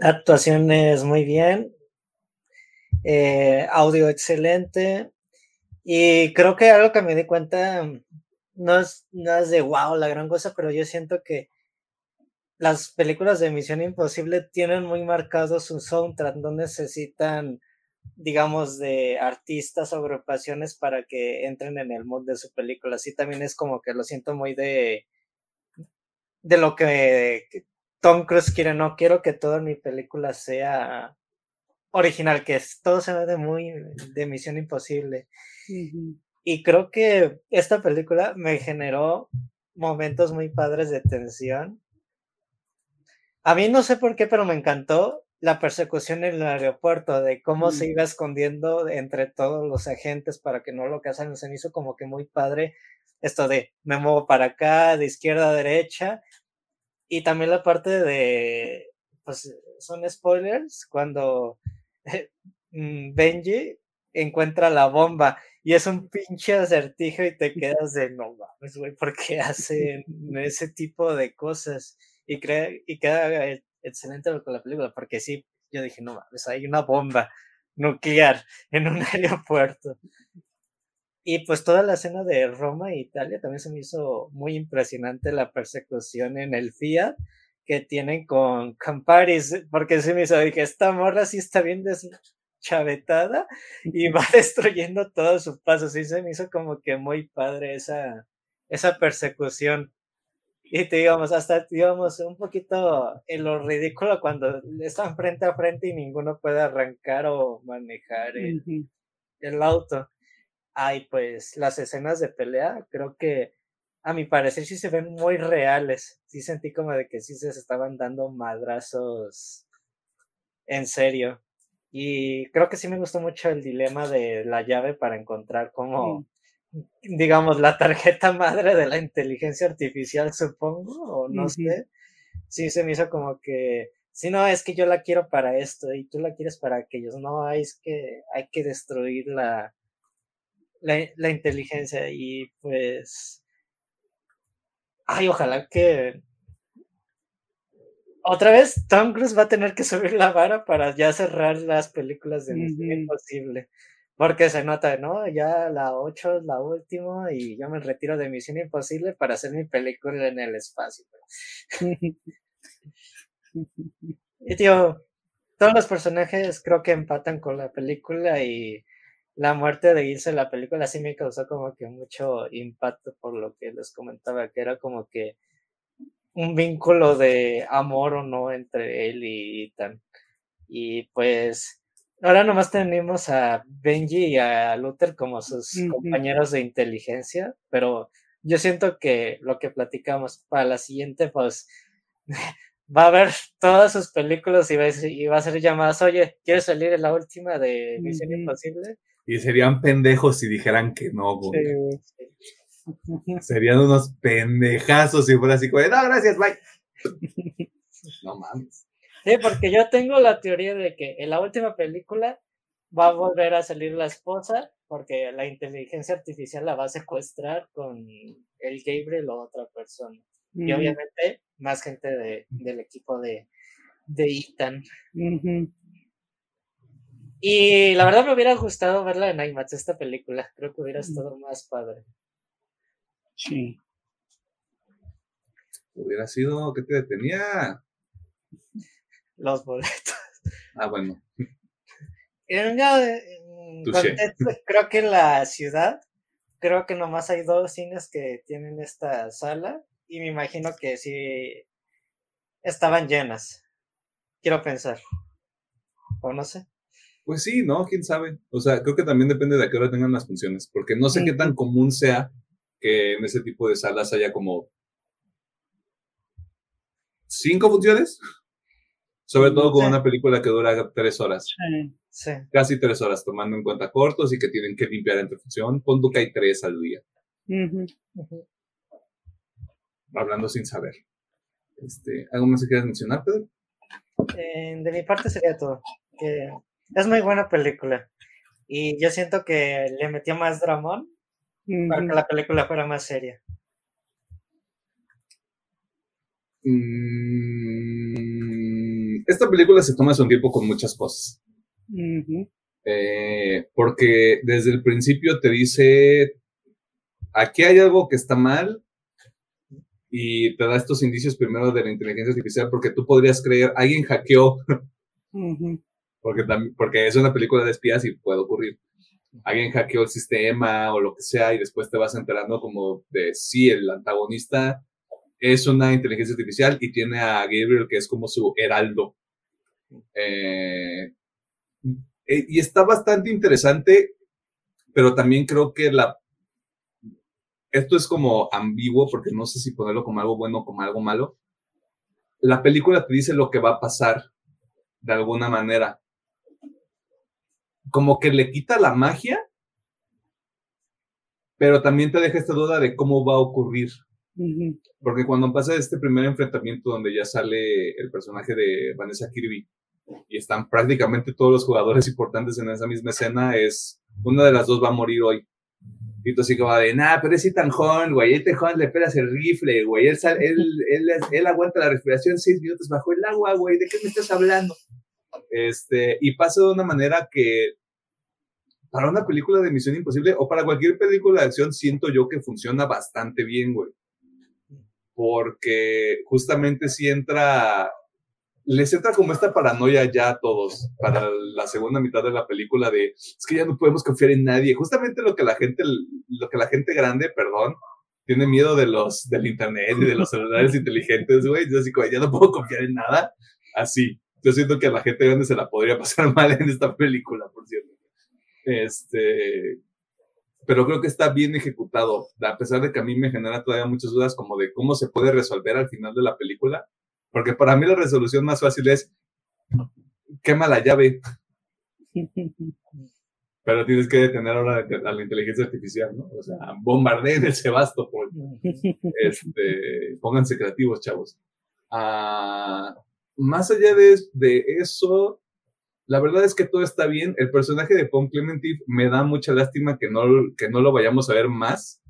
B: Actuación es muy bien. Eh, audio excelente. Y creo que algo que me di cuenta no es, no es de wow, la gran cosa, pero yo siento que las películas de Misión Imposible tienen muy marcado su soundtrack, no necesitan, digamos, de artistas o agrupaciones para que entren en el mood de su película. Así también es como que lo siento muy de, de lo que Tom Cruise quiere. No quiero que toda mi película sea original, que todo se ve de muy de Misión Imposible. Y creo que esta película me generó momentos muy padres de tensión a mí no sé por qué, pero me encantó la persecución en el aeropuerto, de cómo se mm. iba escondiendo entre todos los agentes para que no lo cazaran. Se me hizo como que muy padre esto de me muevo para acá, de izquierda a derecha. Y también la parte de, pues son spoilers, cuando mm, Benji encuentra la bomba y es un pinche acertijo y te quedas de no mames, güey, ¿por qué hacen ese tipo de cosas? Y, y queda e, excelente con la película, porque sí, yo dije, no mames, hay una bomba nuclear en un aeropuerto. Y pues toda la escena de Roma e Italia también se me hizo muy impresionante la persecución en el Fiat que tienen con, Camparis, porque se me hizo, que esta morra sí está bien deschavetada y va destruyendo todos sus pasos. Y se me hizo como que muy padre esa, esa persecución. Y te digamos, hasta digamos un poquito en lo ridículo cuando están frente a frente y ninguno puede arrancar o manejar el, el auto. Ay, pues las escenas de pelea creo que a mi parecer sí se ven muy reales. Sí sentí como de que sí se estaban dando madrazos en serio. Y creo que sí me gustó mucho el dilema de la llave para encontrar cómo, digamos, la tarjeta madre de la inteligencia artificial, supongo, o no sé. Sí, se me hizo como que, si no, es que yo la quiero para esto y tú la quieres para aquellos. No, es que hay que destruir la, la, inteligencia y pues, ay, ojalá que otra vez Tom Cruise va a tener que subir la vara para ya cerrar las películas de Misión Imposible. Porque se nota, ¿no? Ya la 8 es la última y yo me retiro de Misión Imposible para hacer mi película en el espacio. y tío, todos los personajes creo que empatan con la película y la muerte de irse la película sí me causó como que mucho impacto por lo que les comentaba, que era como que un vínculo de amor o no entre él y Ethan. Y pues Ahora nomás tenemos a Benji y a Luther como sus compañeros de inteligencia, pero yo siento que lo que platicamos para la siguiente, pues va a ver todas sus películas y va, a, y va a ser llamadas, oye, ¿quieres salir en la última de Misión Imposible?
A: Y serían pendejos si dijeran que no, güey. Serían unos pendejazos si fuera así, güey, no, gracias, bye. no mames.
B: Sí, porque yo tengo la teoría de que en la última película va a volver a salir la esposa porque la inteligencia artificial la va a secuestrar con el Gabriel o otra persona. Y obviamente más gente de, del equipo de, de Ethan. Y la verdad me hubiera gustado verla en IMAX, esta película. Creo que hubiera estado más padre.
C: Sí.
A: Hubiera sido, ¿qué te detenía?
B: Los boletos.
A: Ah, bueno.
B: creo que en la ciudad, creo que nomás hay dos cines que tienen esta sala y me imagino que sí estaban llenas. Quiero pensar. O no sé.
A: Pues sí, ¿no? ¿Quién sabe? O sea, creo que también depende de a qué hora tengan las funciones, porque no sé qué tan común sea que en ese tipo de salas haya como cinco funciones Sobre todo con una película que dura tres horas.
B: Sí.
A: Casi tres horas, tomando en cuenta cortos y que tienen que limpiar entre función. Pon que hay tres al día. Hablando sin saber. Este, ¿Algo más que quieras mencionar, Pedro?
B: Eh, de mi parte sería todo. es muy buena película. Y yo siento que le metió más dramón para que la película fuera más seria.
A: Mm, esta película se toma su tiempo con muchas cosas. Eh, porque desde el principio te dice, aquí hay algo que está mal y te da estos indicios primero de la inteligencia artificial porque tú podrías creer, alguien hackeó, porque, porque es una película de espías y puede ocurrir. Alguien hackeó el sistema o lo que sea y después te vas enterando como de si el antagonista es una inteligencia artificial y tiene a Gabriel que es como su heraldo. Eh, eh, y está bastante interesante, pero también creo que la... Esto es como ambiguo porque no sé si ponerlo como algo bueno o como algo malo. La película te dice lo que va a pasar de alguna manera. Como que le quita la magia, pero también te deja esta duda de cómo va a ocurrir. Porque cuando pasa este primer enfrentamiento donde ya sale el personaje de Vanessa Kirby y están prácticamente todos los jugadores importantes en esa misma escena, es una de las dos va a morir hoy. Y tú así como de, nah, pero es Ethan Hunt, güey, este Hunt le pelas el rifle, güey, él, él, él, él, aguanta la respiración seis minutos bajo el agua, güey, ¿de qué me estás hablando? Este, y pasa de una manera que para una película de Misión Imposible o para cualquier película de acción siento yo que funciona bastante bien, güey porque justamente si entra, les entra como esta paranoia ya a todos para la segunda mitad de la película de, es que ya no podemos confiar en nadie, justamente lo que la gente, lo que la gente grande, perdón, tiene miedo de los, del internet y de los celulares inteligentes, güey, así como, ya no puedo confiar en nada, así. Yo siento que a la gente grande se la podría pasar mal en esta película, por cierto. Este, pero creo que está bien ejecutado, a pesar de que a mí me genera todavía muchas dudas como de cómo se puede resolver al final de la película, porque para mí la resolución más fácil es quema la llave. Pero tienes que detener ahora a la inteligencia artificial, ¿no? O sea, bombardeen el Sebastopol. Este, pónganse creativos, chavos. Ah, más allá de, de eso, la verdad es que todo está bien. El personaje de Pom Clementine me da mucha lástima que no, que no lo vayamos a ver más.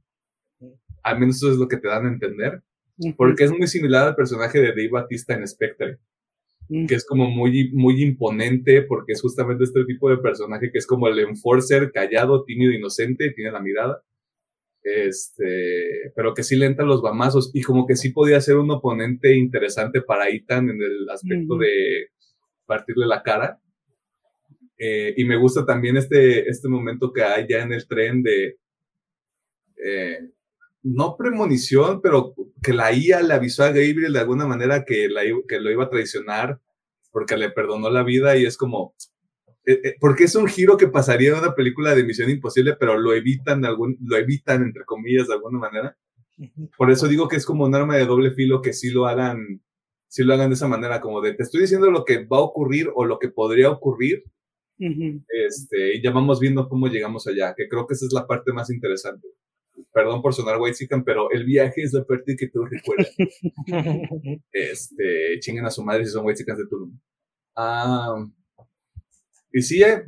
A: Al menos eso es lo que te dan a entender. Porque es muy similar al personaje de Dave Batista en Spectre. Que es como muy, muy imponente porque es justamente este tipo de personaje que es como el enforcer, callado, tímido, inocente, tiene la mirada. Este, pero que sí le entra los bamazos y como que sí podía ser un oponente interesante para Ethan en el aspecto de partirle la cara eh, y me gusta también este, este momento que hay ya en el tren de, eh, no premonición, pero que la IA le avisó a Gabriel de alguna manera que, la, que lo iba a traicionar porque le perdonó la vida y es como, eh, porque es un giro que pasaría en una película de Misión Imposible, pero lo evitan, de algún, lo evitan entre comillas de alguna manera. Por eso digo que es como un arma de doble filo que sí lo hagan, sí lo hagan de esa manera, como de te estoy diciendo lo que va a ocurrir o lo que podría ocurrir, este, y ya vamos viendo cómo llegamos allá, que creo que esa es la parte más interesante. Perdón por sonar white chicken, pero el viaje es la parte que tú recuerdas. este, chinguen a su madre si son white chickens de Tulum. Ah, y sí, hay,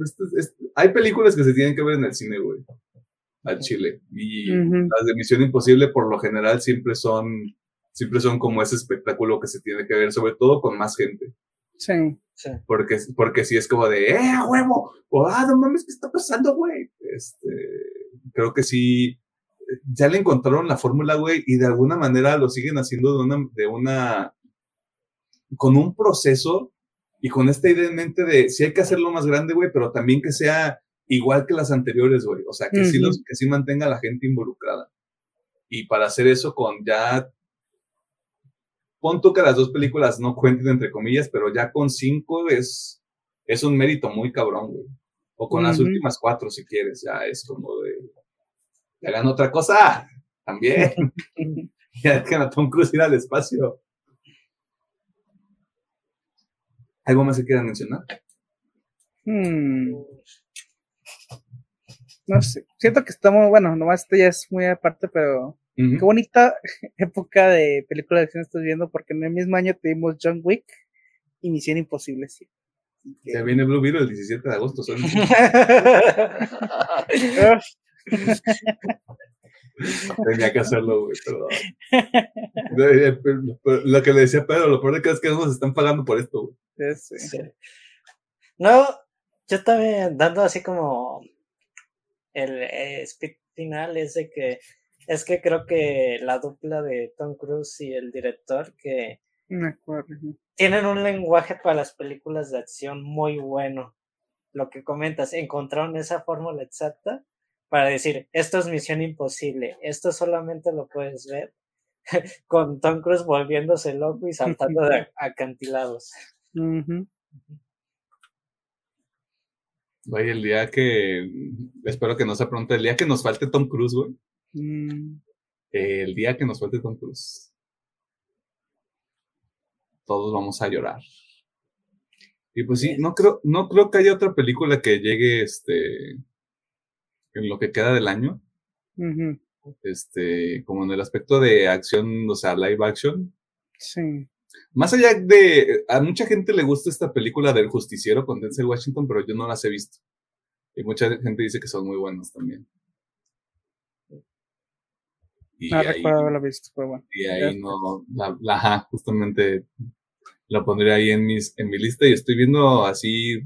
A: hay películas que se tienen que ver en el cine, güey, al Chile. Y las de Misión Imposible, por lo general, siempre son, siempre son como ese espectáculo que se tiene que ver, sobre todo con más gente.
C: Sí.
A: Porque, porque si es como de, ¡eh, huevo! O, ¡ah, no mames, qué está pasando, güey! Este, creo que sí, ya le encontraron la fórmula, güey, y de alguna manera lo siguen haciendo de una, de una, con un proceso y con esta idea en mente de, si hay que hacerlo más grande, güey, pero también que sea igual que las anteriores, güey. O sea, que, sí los, que sí mantenga a la gente involucrada. Y para hacer eso con ya pon que las dos películas no cuenten entre comillas, pero ya con cinco es, es un mérito muy cabrón, güey. O con las últimas cuatro, si quieres, ya es como de, hagan otra cosa, también. ya dejen a Tom Cruise ir al espacio. ¿Algo más que quieran mencionar?
C: Hmm. No sé, siento que estamos, bueno, nomás esto ya es muy aparte, pero Qué bonita época de película de acción estás viendo, porque en el mismo año tuvimos John Wick y Misión Imposible, sí. Que-
A: Ya viene Blue Beetle el 17 de agosto. son- Tenía que hacerlo, güey, perdón. Lo que le decía Pedro, lo peor de que es que nos están pagando por esto, güey.
B: Sí. No, yo también dando así como el eh, speed final es de que es que creo que la dupla de Tom Cruise y el director que
C: Me acuerdo.
B: tienen un lenguaje para las películas de acción muy bueno. Lo que comentas, encontraron esa fórmula exacta para decir, esto es misión imposible, esto solamente lo puedes ver con Tom Cruise volviéndose loco y saltando de acantilados.
A: Güey, el día que. Espero que no sea pronto. El día que nos falte Tom Cruise, güey.
C: Mm,
A: eh, el día que nos falte Tom Cruise. Todos vamos a llorar. Y pues sí, no creo, no creo que haya otra película que llegue este. En lo que queda del año. Este. Como en el aspecto de acción, o sea, live action.
C: Sí.
A: Más allá de. A mucha gente le gusta esta película del justiciero con Denzel Washington, pero yo no las he visto. Y mucha gente dice que son muy buenas también. Y
C: No
A: ahí,
C: recuerdo haberlo visto, pero bueno.
A: y ahí no. La, la- justamente la pondré ahí en, mis, en mi lista y estoy viendo así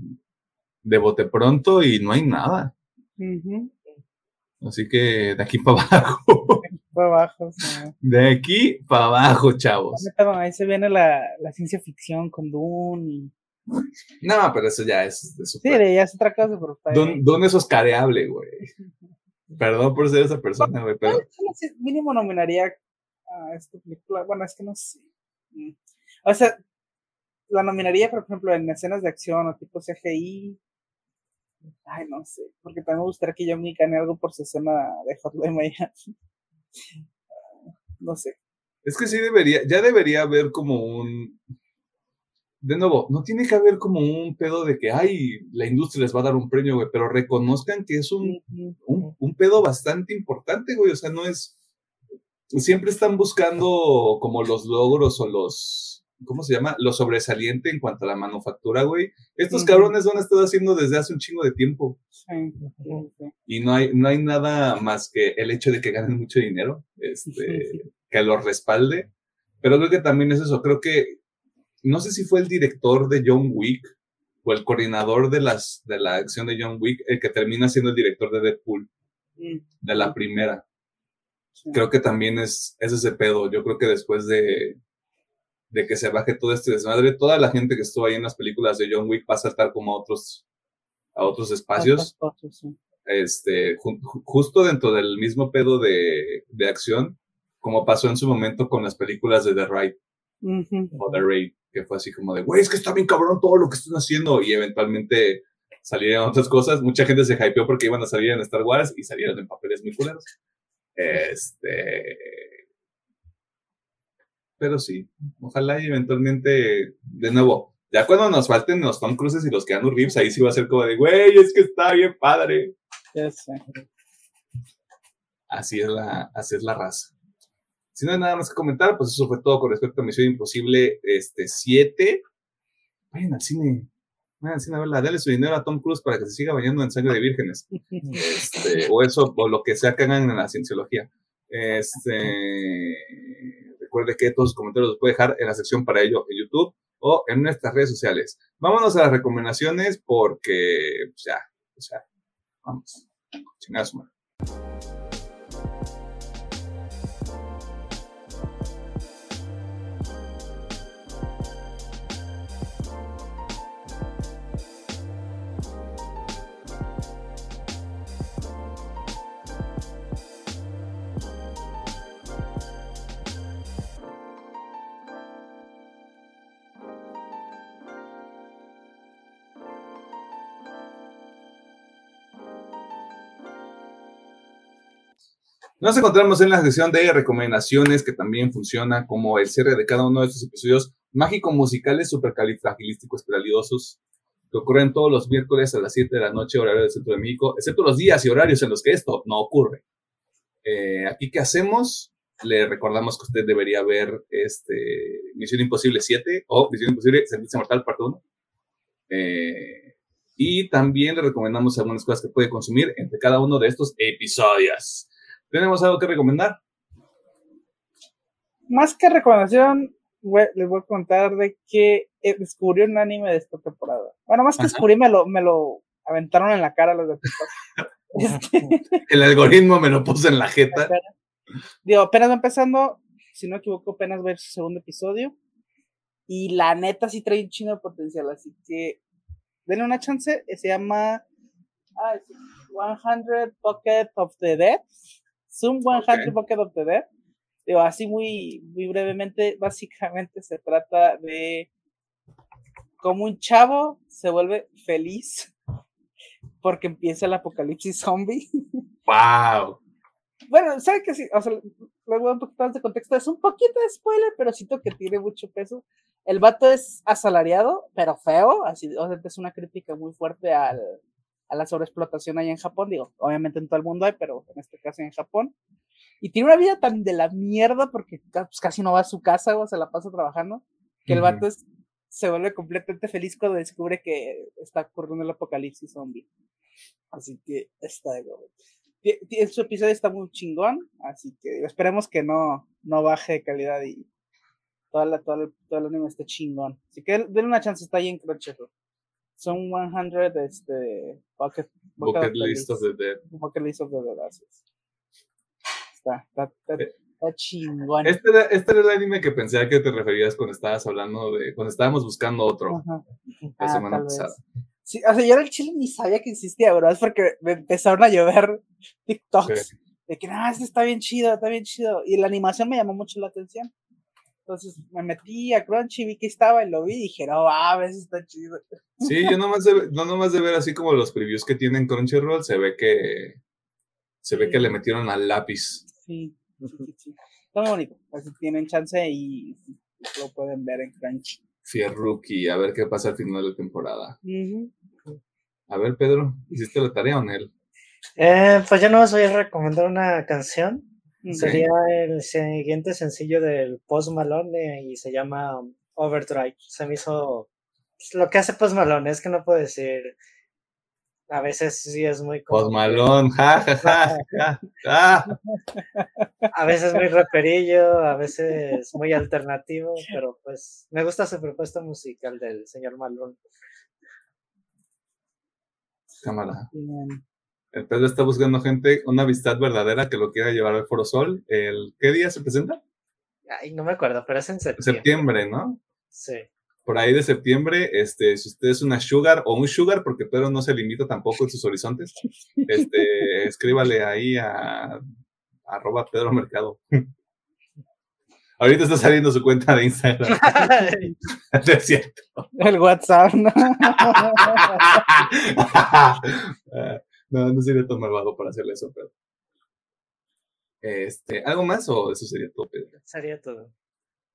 A: de bote pronto y no hay nada. Así que de aquí para abajo.
C: Fue abajo. sí.
A: De aquí para abajo, chavos.
C: Ahí se viene la, la ciencia ficción con Dune. Y...
A: No, pero eso ya es de
C: Sí,
A: super-
C: ya es otra cosa, pero
A: Don. Don es oscareable, güey. Perdón por ser esa persona, güey, pero
C: mínimo nominaría a esta película. Bueno, es que no sé. Mm. O sea, la nominaría, por ejemplo, en escenas de acción o tipo CGI. Ay, no sé. Porque también me gustaría que John Wick gane algo por su escena de Hotline Miami. No sé.
A: es que sí debería, ya debería haber como un. De nuevo, no tiene que haber como un pedo de que, ay, la industria les va a dar un premio, güey, pero reconozcan que es un, un, un pedo bastante importante, güey, o sea, no es. Siempre están buscando como los logros o los. ¿Cómo se llama? Lo sobresaliente en cuanto a la manufactura, güey. Estos cabrones lo han estado haciendo desde hace un chingo de tiempo.
C: Sí, sí, sí.
A: y no hay, no hay nada más que el hecho de que ganen mucho dinero, este, que los respalde. Pero creo que también es eso, creo que, no sé si fue el director de John Wick o el coordinador de, las, de la acción de John Wick el que termina siendo el director de Deadpool,
C: Mm,
A: de la primera. Creo que también es, es ese pedo. Yo creo que después de, de que se baje todo este desmadre, toda la gente que estuvo ahí en las películas de John Wick va a saltar como a otros, a otros espacios. Este, ju- ju- justo dentro del mismo pedo de, de acción, como pasó en su momento con las películas de The Raid o The Raid, que fue así como de, güey, es que está bien cabrón todo lo que están haciendo, y eventualmente salieron otras cosas. Mucha gente se hypeó porque iban a salir en Star Wars y salieron en papeles muy culeros. Este. Pero sí, ojalá y eventualmente, de nuevo, ya cuando nos falten los Tom Cruises y los Keanu Reeves, ahí sí va a ser como de, güey, es que está bien padre. Así es la, así es la raza. Si no hay nada más que comentar, pues eso fue todo con respecto a Misión Imposible este, 7. Vayan al cine. Vayan al cine a verla. Dale su dinero a Tom Cruise para que se siga bañando en sangre de vírgenes. Este, o eso, o lo que sea que hagan en la cienciología. Este, recuerde que todos sus comentarios los puede dejar en la sección para ello en YouTube o en nuestras redes sociales. Vámonos a las recomendaciones porque, pues ya, sea, vamos. Chingada Nos encontramos en la sección de recomendaciones que también funciona como el cierre de cada uno de estos episodios mágico-musicales supercalifragilísticos espiralidosos que ocurren todos los miércoles a las 7 de la noche, horario del Centro de México, excepto los días y horarios en los que esto no ocurre. Eh, aquí, ¿qué hacemos? Le recordamos que usted debería ver este, Misión Imposible 7 o Misión Imposible Servicio Mortal Parte 1. Eh, y también le recomendamos algunas cosas que puede consumir entre cada uno de estos episodios. ¿Tenemos algo que recomendar?
C: Más que recomendación, les voy a contar de que eh, descubrí un anime de esta temporada. Bueno, más que descubrí, me lo, me lo aventaron en la cara los de
A: este, El algoritmo me lo puso en la jeta.
C: Digo, apenas va empezando, si no me equivoco, apenas ver su segundo episodio. Y la neta sí trae un chino de potencial, así que denle una chance. Se llama ah, 100 Pocket of the Dead. Zoom 100 Pocket of the Dead digo, así muy, muy brevemente, básicamente se trata de cómo un chavo se vuelve feliz porque empieza el apocalipsis zombie.
A: ¡Wow!
C: Bueno, ¿sabe que sí? O sea, le voy a un poquito más de contexto. Es un poquito de spoiler, pero siento que tiene mucho peso. El vato es asalariado, pero feo. Así, o sea, es una crítica muy fuerte al, a la sobreexplotación allá en Japón. Digo, obviamente en todo el mundo hay, pero en este caso en Japón. Y tiene una vida tan de la mierda porque pues, casi no va a su casa o se la pasa trabajando, que el vato se vuelve completamente feliz cuando descubre que está ocurriendo el apocalipsis zombie. Así que está de Su episodio está muy chingón, así que esperemos que no, no baje de calidad y toda la, todo el anime esté chingón. Así que denle una chance, está ahí en Crunchyroll. Son 100 este, bucket,
A: bucket, list of the dead.
C: Bucket list of the dead, está, está, chingón.
A: Este era, este era, el anime que pensé a que te referías cuando estabas hablando de, cuando estábamos buscando otro la
C: ah, semana pasada. Sí, o sea, yo era el chile ni sabía que existía, bro, es porque me empezaron a llover TikToks de que, nada, este está bien chido, está bien chido. Y la animación me llamó mucho la atención. Entonces me metí a Crunchy, vi que estaba y lo vi y dije, no, a veces está chido.
A: Sí, yo nomás de, no nomás de ver así como los previews que tienen Crunchyroll, se ve que se ve que le metieron al lápiz.
C: Sí, sí, Está muy bonito. Así tienen chance y lo pueden ver en Crunchy.
A: Fierruki, a ver qué pasa al final de la temporada. A ver, Pedro, ¿hiciste la tarea o no?
B: Eh, pues yo no os voy a recomendar una canción. Sería el siguiente sencillo del Post Malone y se llama Overdrive. Se me hizo. Pues, lo que hace Post Malone es que no puedo decir a veces sí es muy...
A: Posmalón, ja, ja, ja, ja,
B: A veces muy raperillo, a veces muy alternativo, pero pues me gusta su propuesta musical del señor Malón.
A: Cámara. El Pedro está buscando gente, una amistad verdadera que lo quiera llevar al Foro Sol. ¿El, ¿Qué día se presenta?
B: Ay, no me acuerdo, pero es en septiembre.
A: Septiembre, ¿no?
B: Sí
A: por ahí de septiembre, este, si usted es una sugar o un sugar, porque Pedro no se limita tampoco en sus horizontes, este, escríbale ahí a, arroba Pedro Mercado. Ahorita está saliendo su cuenta de Instagram. es cierto.
C: El WhatsApp.
A: No, no, sería tan malvado para hacerle eso, pero. Este, ¿Algo más o eso sería todo, Pedro?
B: Sería todo.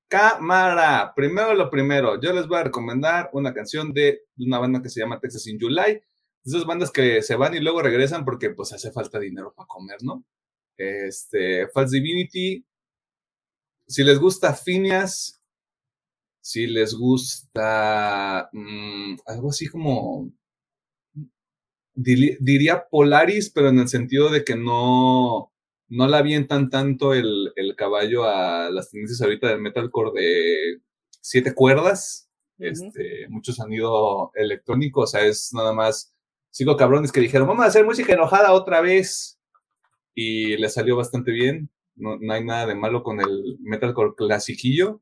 A: Cámara, primero lo primero, yo les voy a recomendar una canción de una banda que se llama Texas in July. Esas bandas que se van y luego regresan porque pues hace falta dinero para comer, ¿no? Este, False Divinity. Si les gusta Phineas, si les gusta mm, algo así como diría Polaris, pero en el sentido de que no, no la avientan tanto el, caballo a las tendencias ahorita del metalcore de siete cuerdas. este, mucho sonido electrónico, o sea, es nada más cinco cabrones que dijeron, vamos a hacer música enojada otra vez. Y le salió bastante bien. No, hay nada de malo con el metalcore clasiquillo.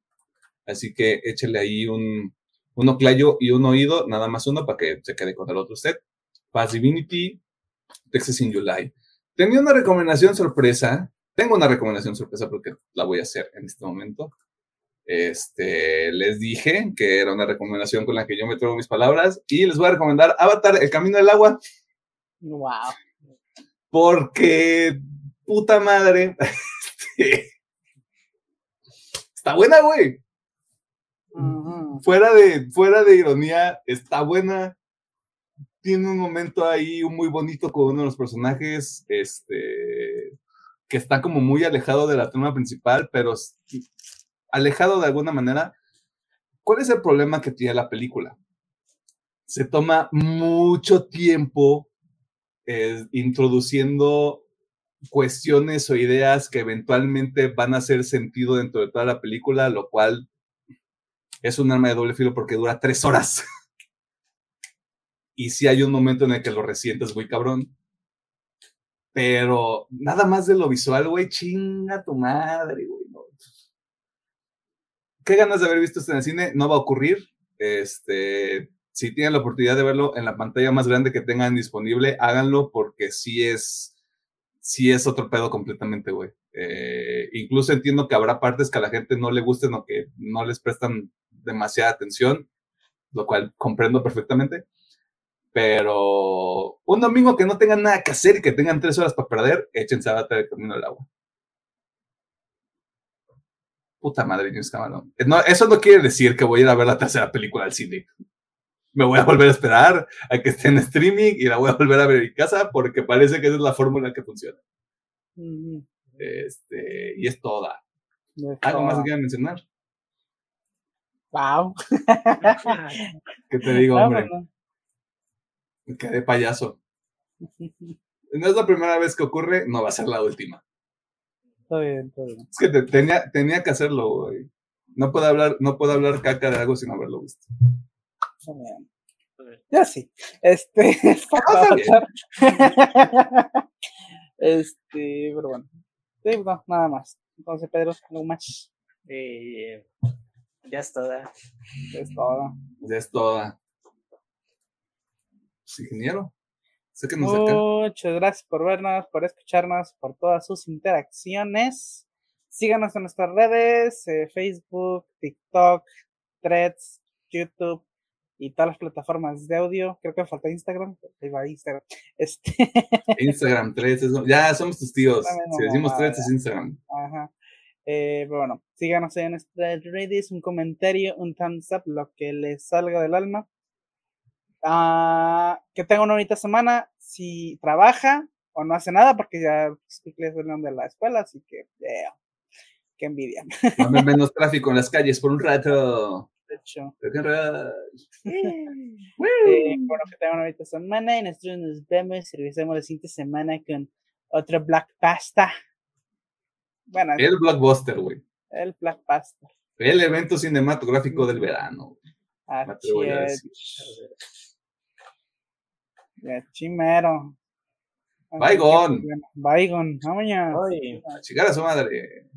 A: Así que échele ahí un, un oclayo y un oído, nada más uno para que se quede con el otro set. Paz Divinity, Texas in July. Tenía una recomendación sorpresa. Tengo una recomendación sorpresa porque la voy a hacer en este momento. Este, les dije que era una recomendación con la que yo me traigo mis palabras y les voy a recomendar Avatar, El Camino del Agua.
C: Wow.
A: Porque, puta madre. Este, está buena, güey. Fuera de, fuera de ironía, está buena. Tiene un momento ahí muy bonito con uno de los personajes, este, que está como muy alejado de la trama principal, pero alejado de alguna manera. ¿Cuál es el problema que tiene la película? Se toma mucho tiempo eh, introduciendo cuestiones o ideas que eventualmente van a hacer sentido dentro de toda la película, lo cual es un arma de doble filo porque dura tres horas. Y sí hay un momento en el que lo resientes muy cabrón. Pero nada más de lo visual, güey, chinga tu madre, güey. no. ¿Qué ganas de haber visto esto en el cine? No va a ocurrir. Este, si tienen la oportunidad de verlo en la pantalla más grande que tengan disponible, háganlo porque sí es, sí es otro pedo completamente, güey. Eh, incluso entiendo que habrá partes que a la gente no le gusten o que no les prestan demasiada atención, lo cual comprendo perfectamente. Pero un domingo que no tengan nada que hacer y que tengan tres horas para perder, échense a bater el camino del agua. Puta madre, James Cameron. No, eso no quiere decir que voy a ir a ver la tercera película al cine. Me voy a volver a esperar a que esté en streaming y la voy a volver a ver en casa porque parece que esa es la fórmula que funciona. Este, y es toda.
C: De
A: ¿Algo más que quieran mencionar?
C: Wow.
A: ¿Qué te digo, hombre?
C: Vámonos.
A: Me quedé payaso. No es la primera vez que ocurre, no va a ser la última.
C: Todo bien, todo bien.
A: Es que te- tenía, tenía que hacerlo, güey. No puedo hablar, no puedo hablar caca de algo sin haberlo visto.
C: Todo bien. Ya sí. Este.
A: Ah, está bien.
C: este, pero bueno. Sí, no, nada más. Entonces, Pedro, no más.
B: Y ya es toda.
C: Es todo.
A: Ya es toda. Pues, ingeniero. Sé que nos.
C: Muchas gracias por vernos, por escucharnos, por todas sus interacciones. Síganos en nuestras redes, eh, Facebook, TikTok, Threads, YouTube y todas las plataformas de audio. Creo que me falta Instagram. Ahí va Instagram. Este,
A: Instagram 3, eso- ya somos tus tíos. Si decimos 3 es Instagram.
C: ajá. Eh, pero bueno, síganos en nuestras redes, un comentario, un thumbs up, lo que les salga del alma. Ah, que tenga una bonita semana. Si trabaja o no hace nada, porque ya Spickles salieron de la escuela, así que, yeah, qué envidia.
A: Haber menos tráfico en las calles por un rato.
C: De hecho,
A: roll.
C: eh, bueno, que tenga una bonita semana y nosotros nos vemos y regresamos la siguiente semana con otro Black Pasta. Bueno,
A: El blockbuster, güey.
C: el Black Pasta.
A: El evento cinematográfico del verano. Me ya.
C: Ya,
A: Bygone.
C: Bygone, vámonos.
B: Ay.
A: A chingar a su madre.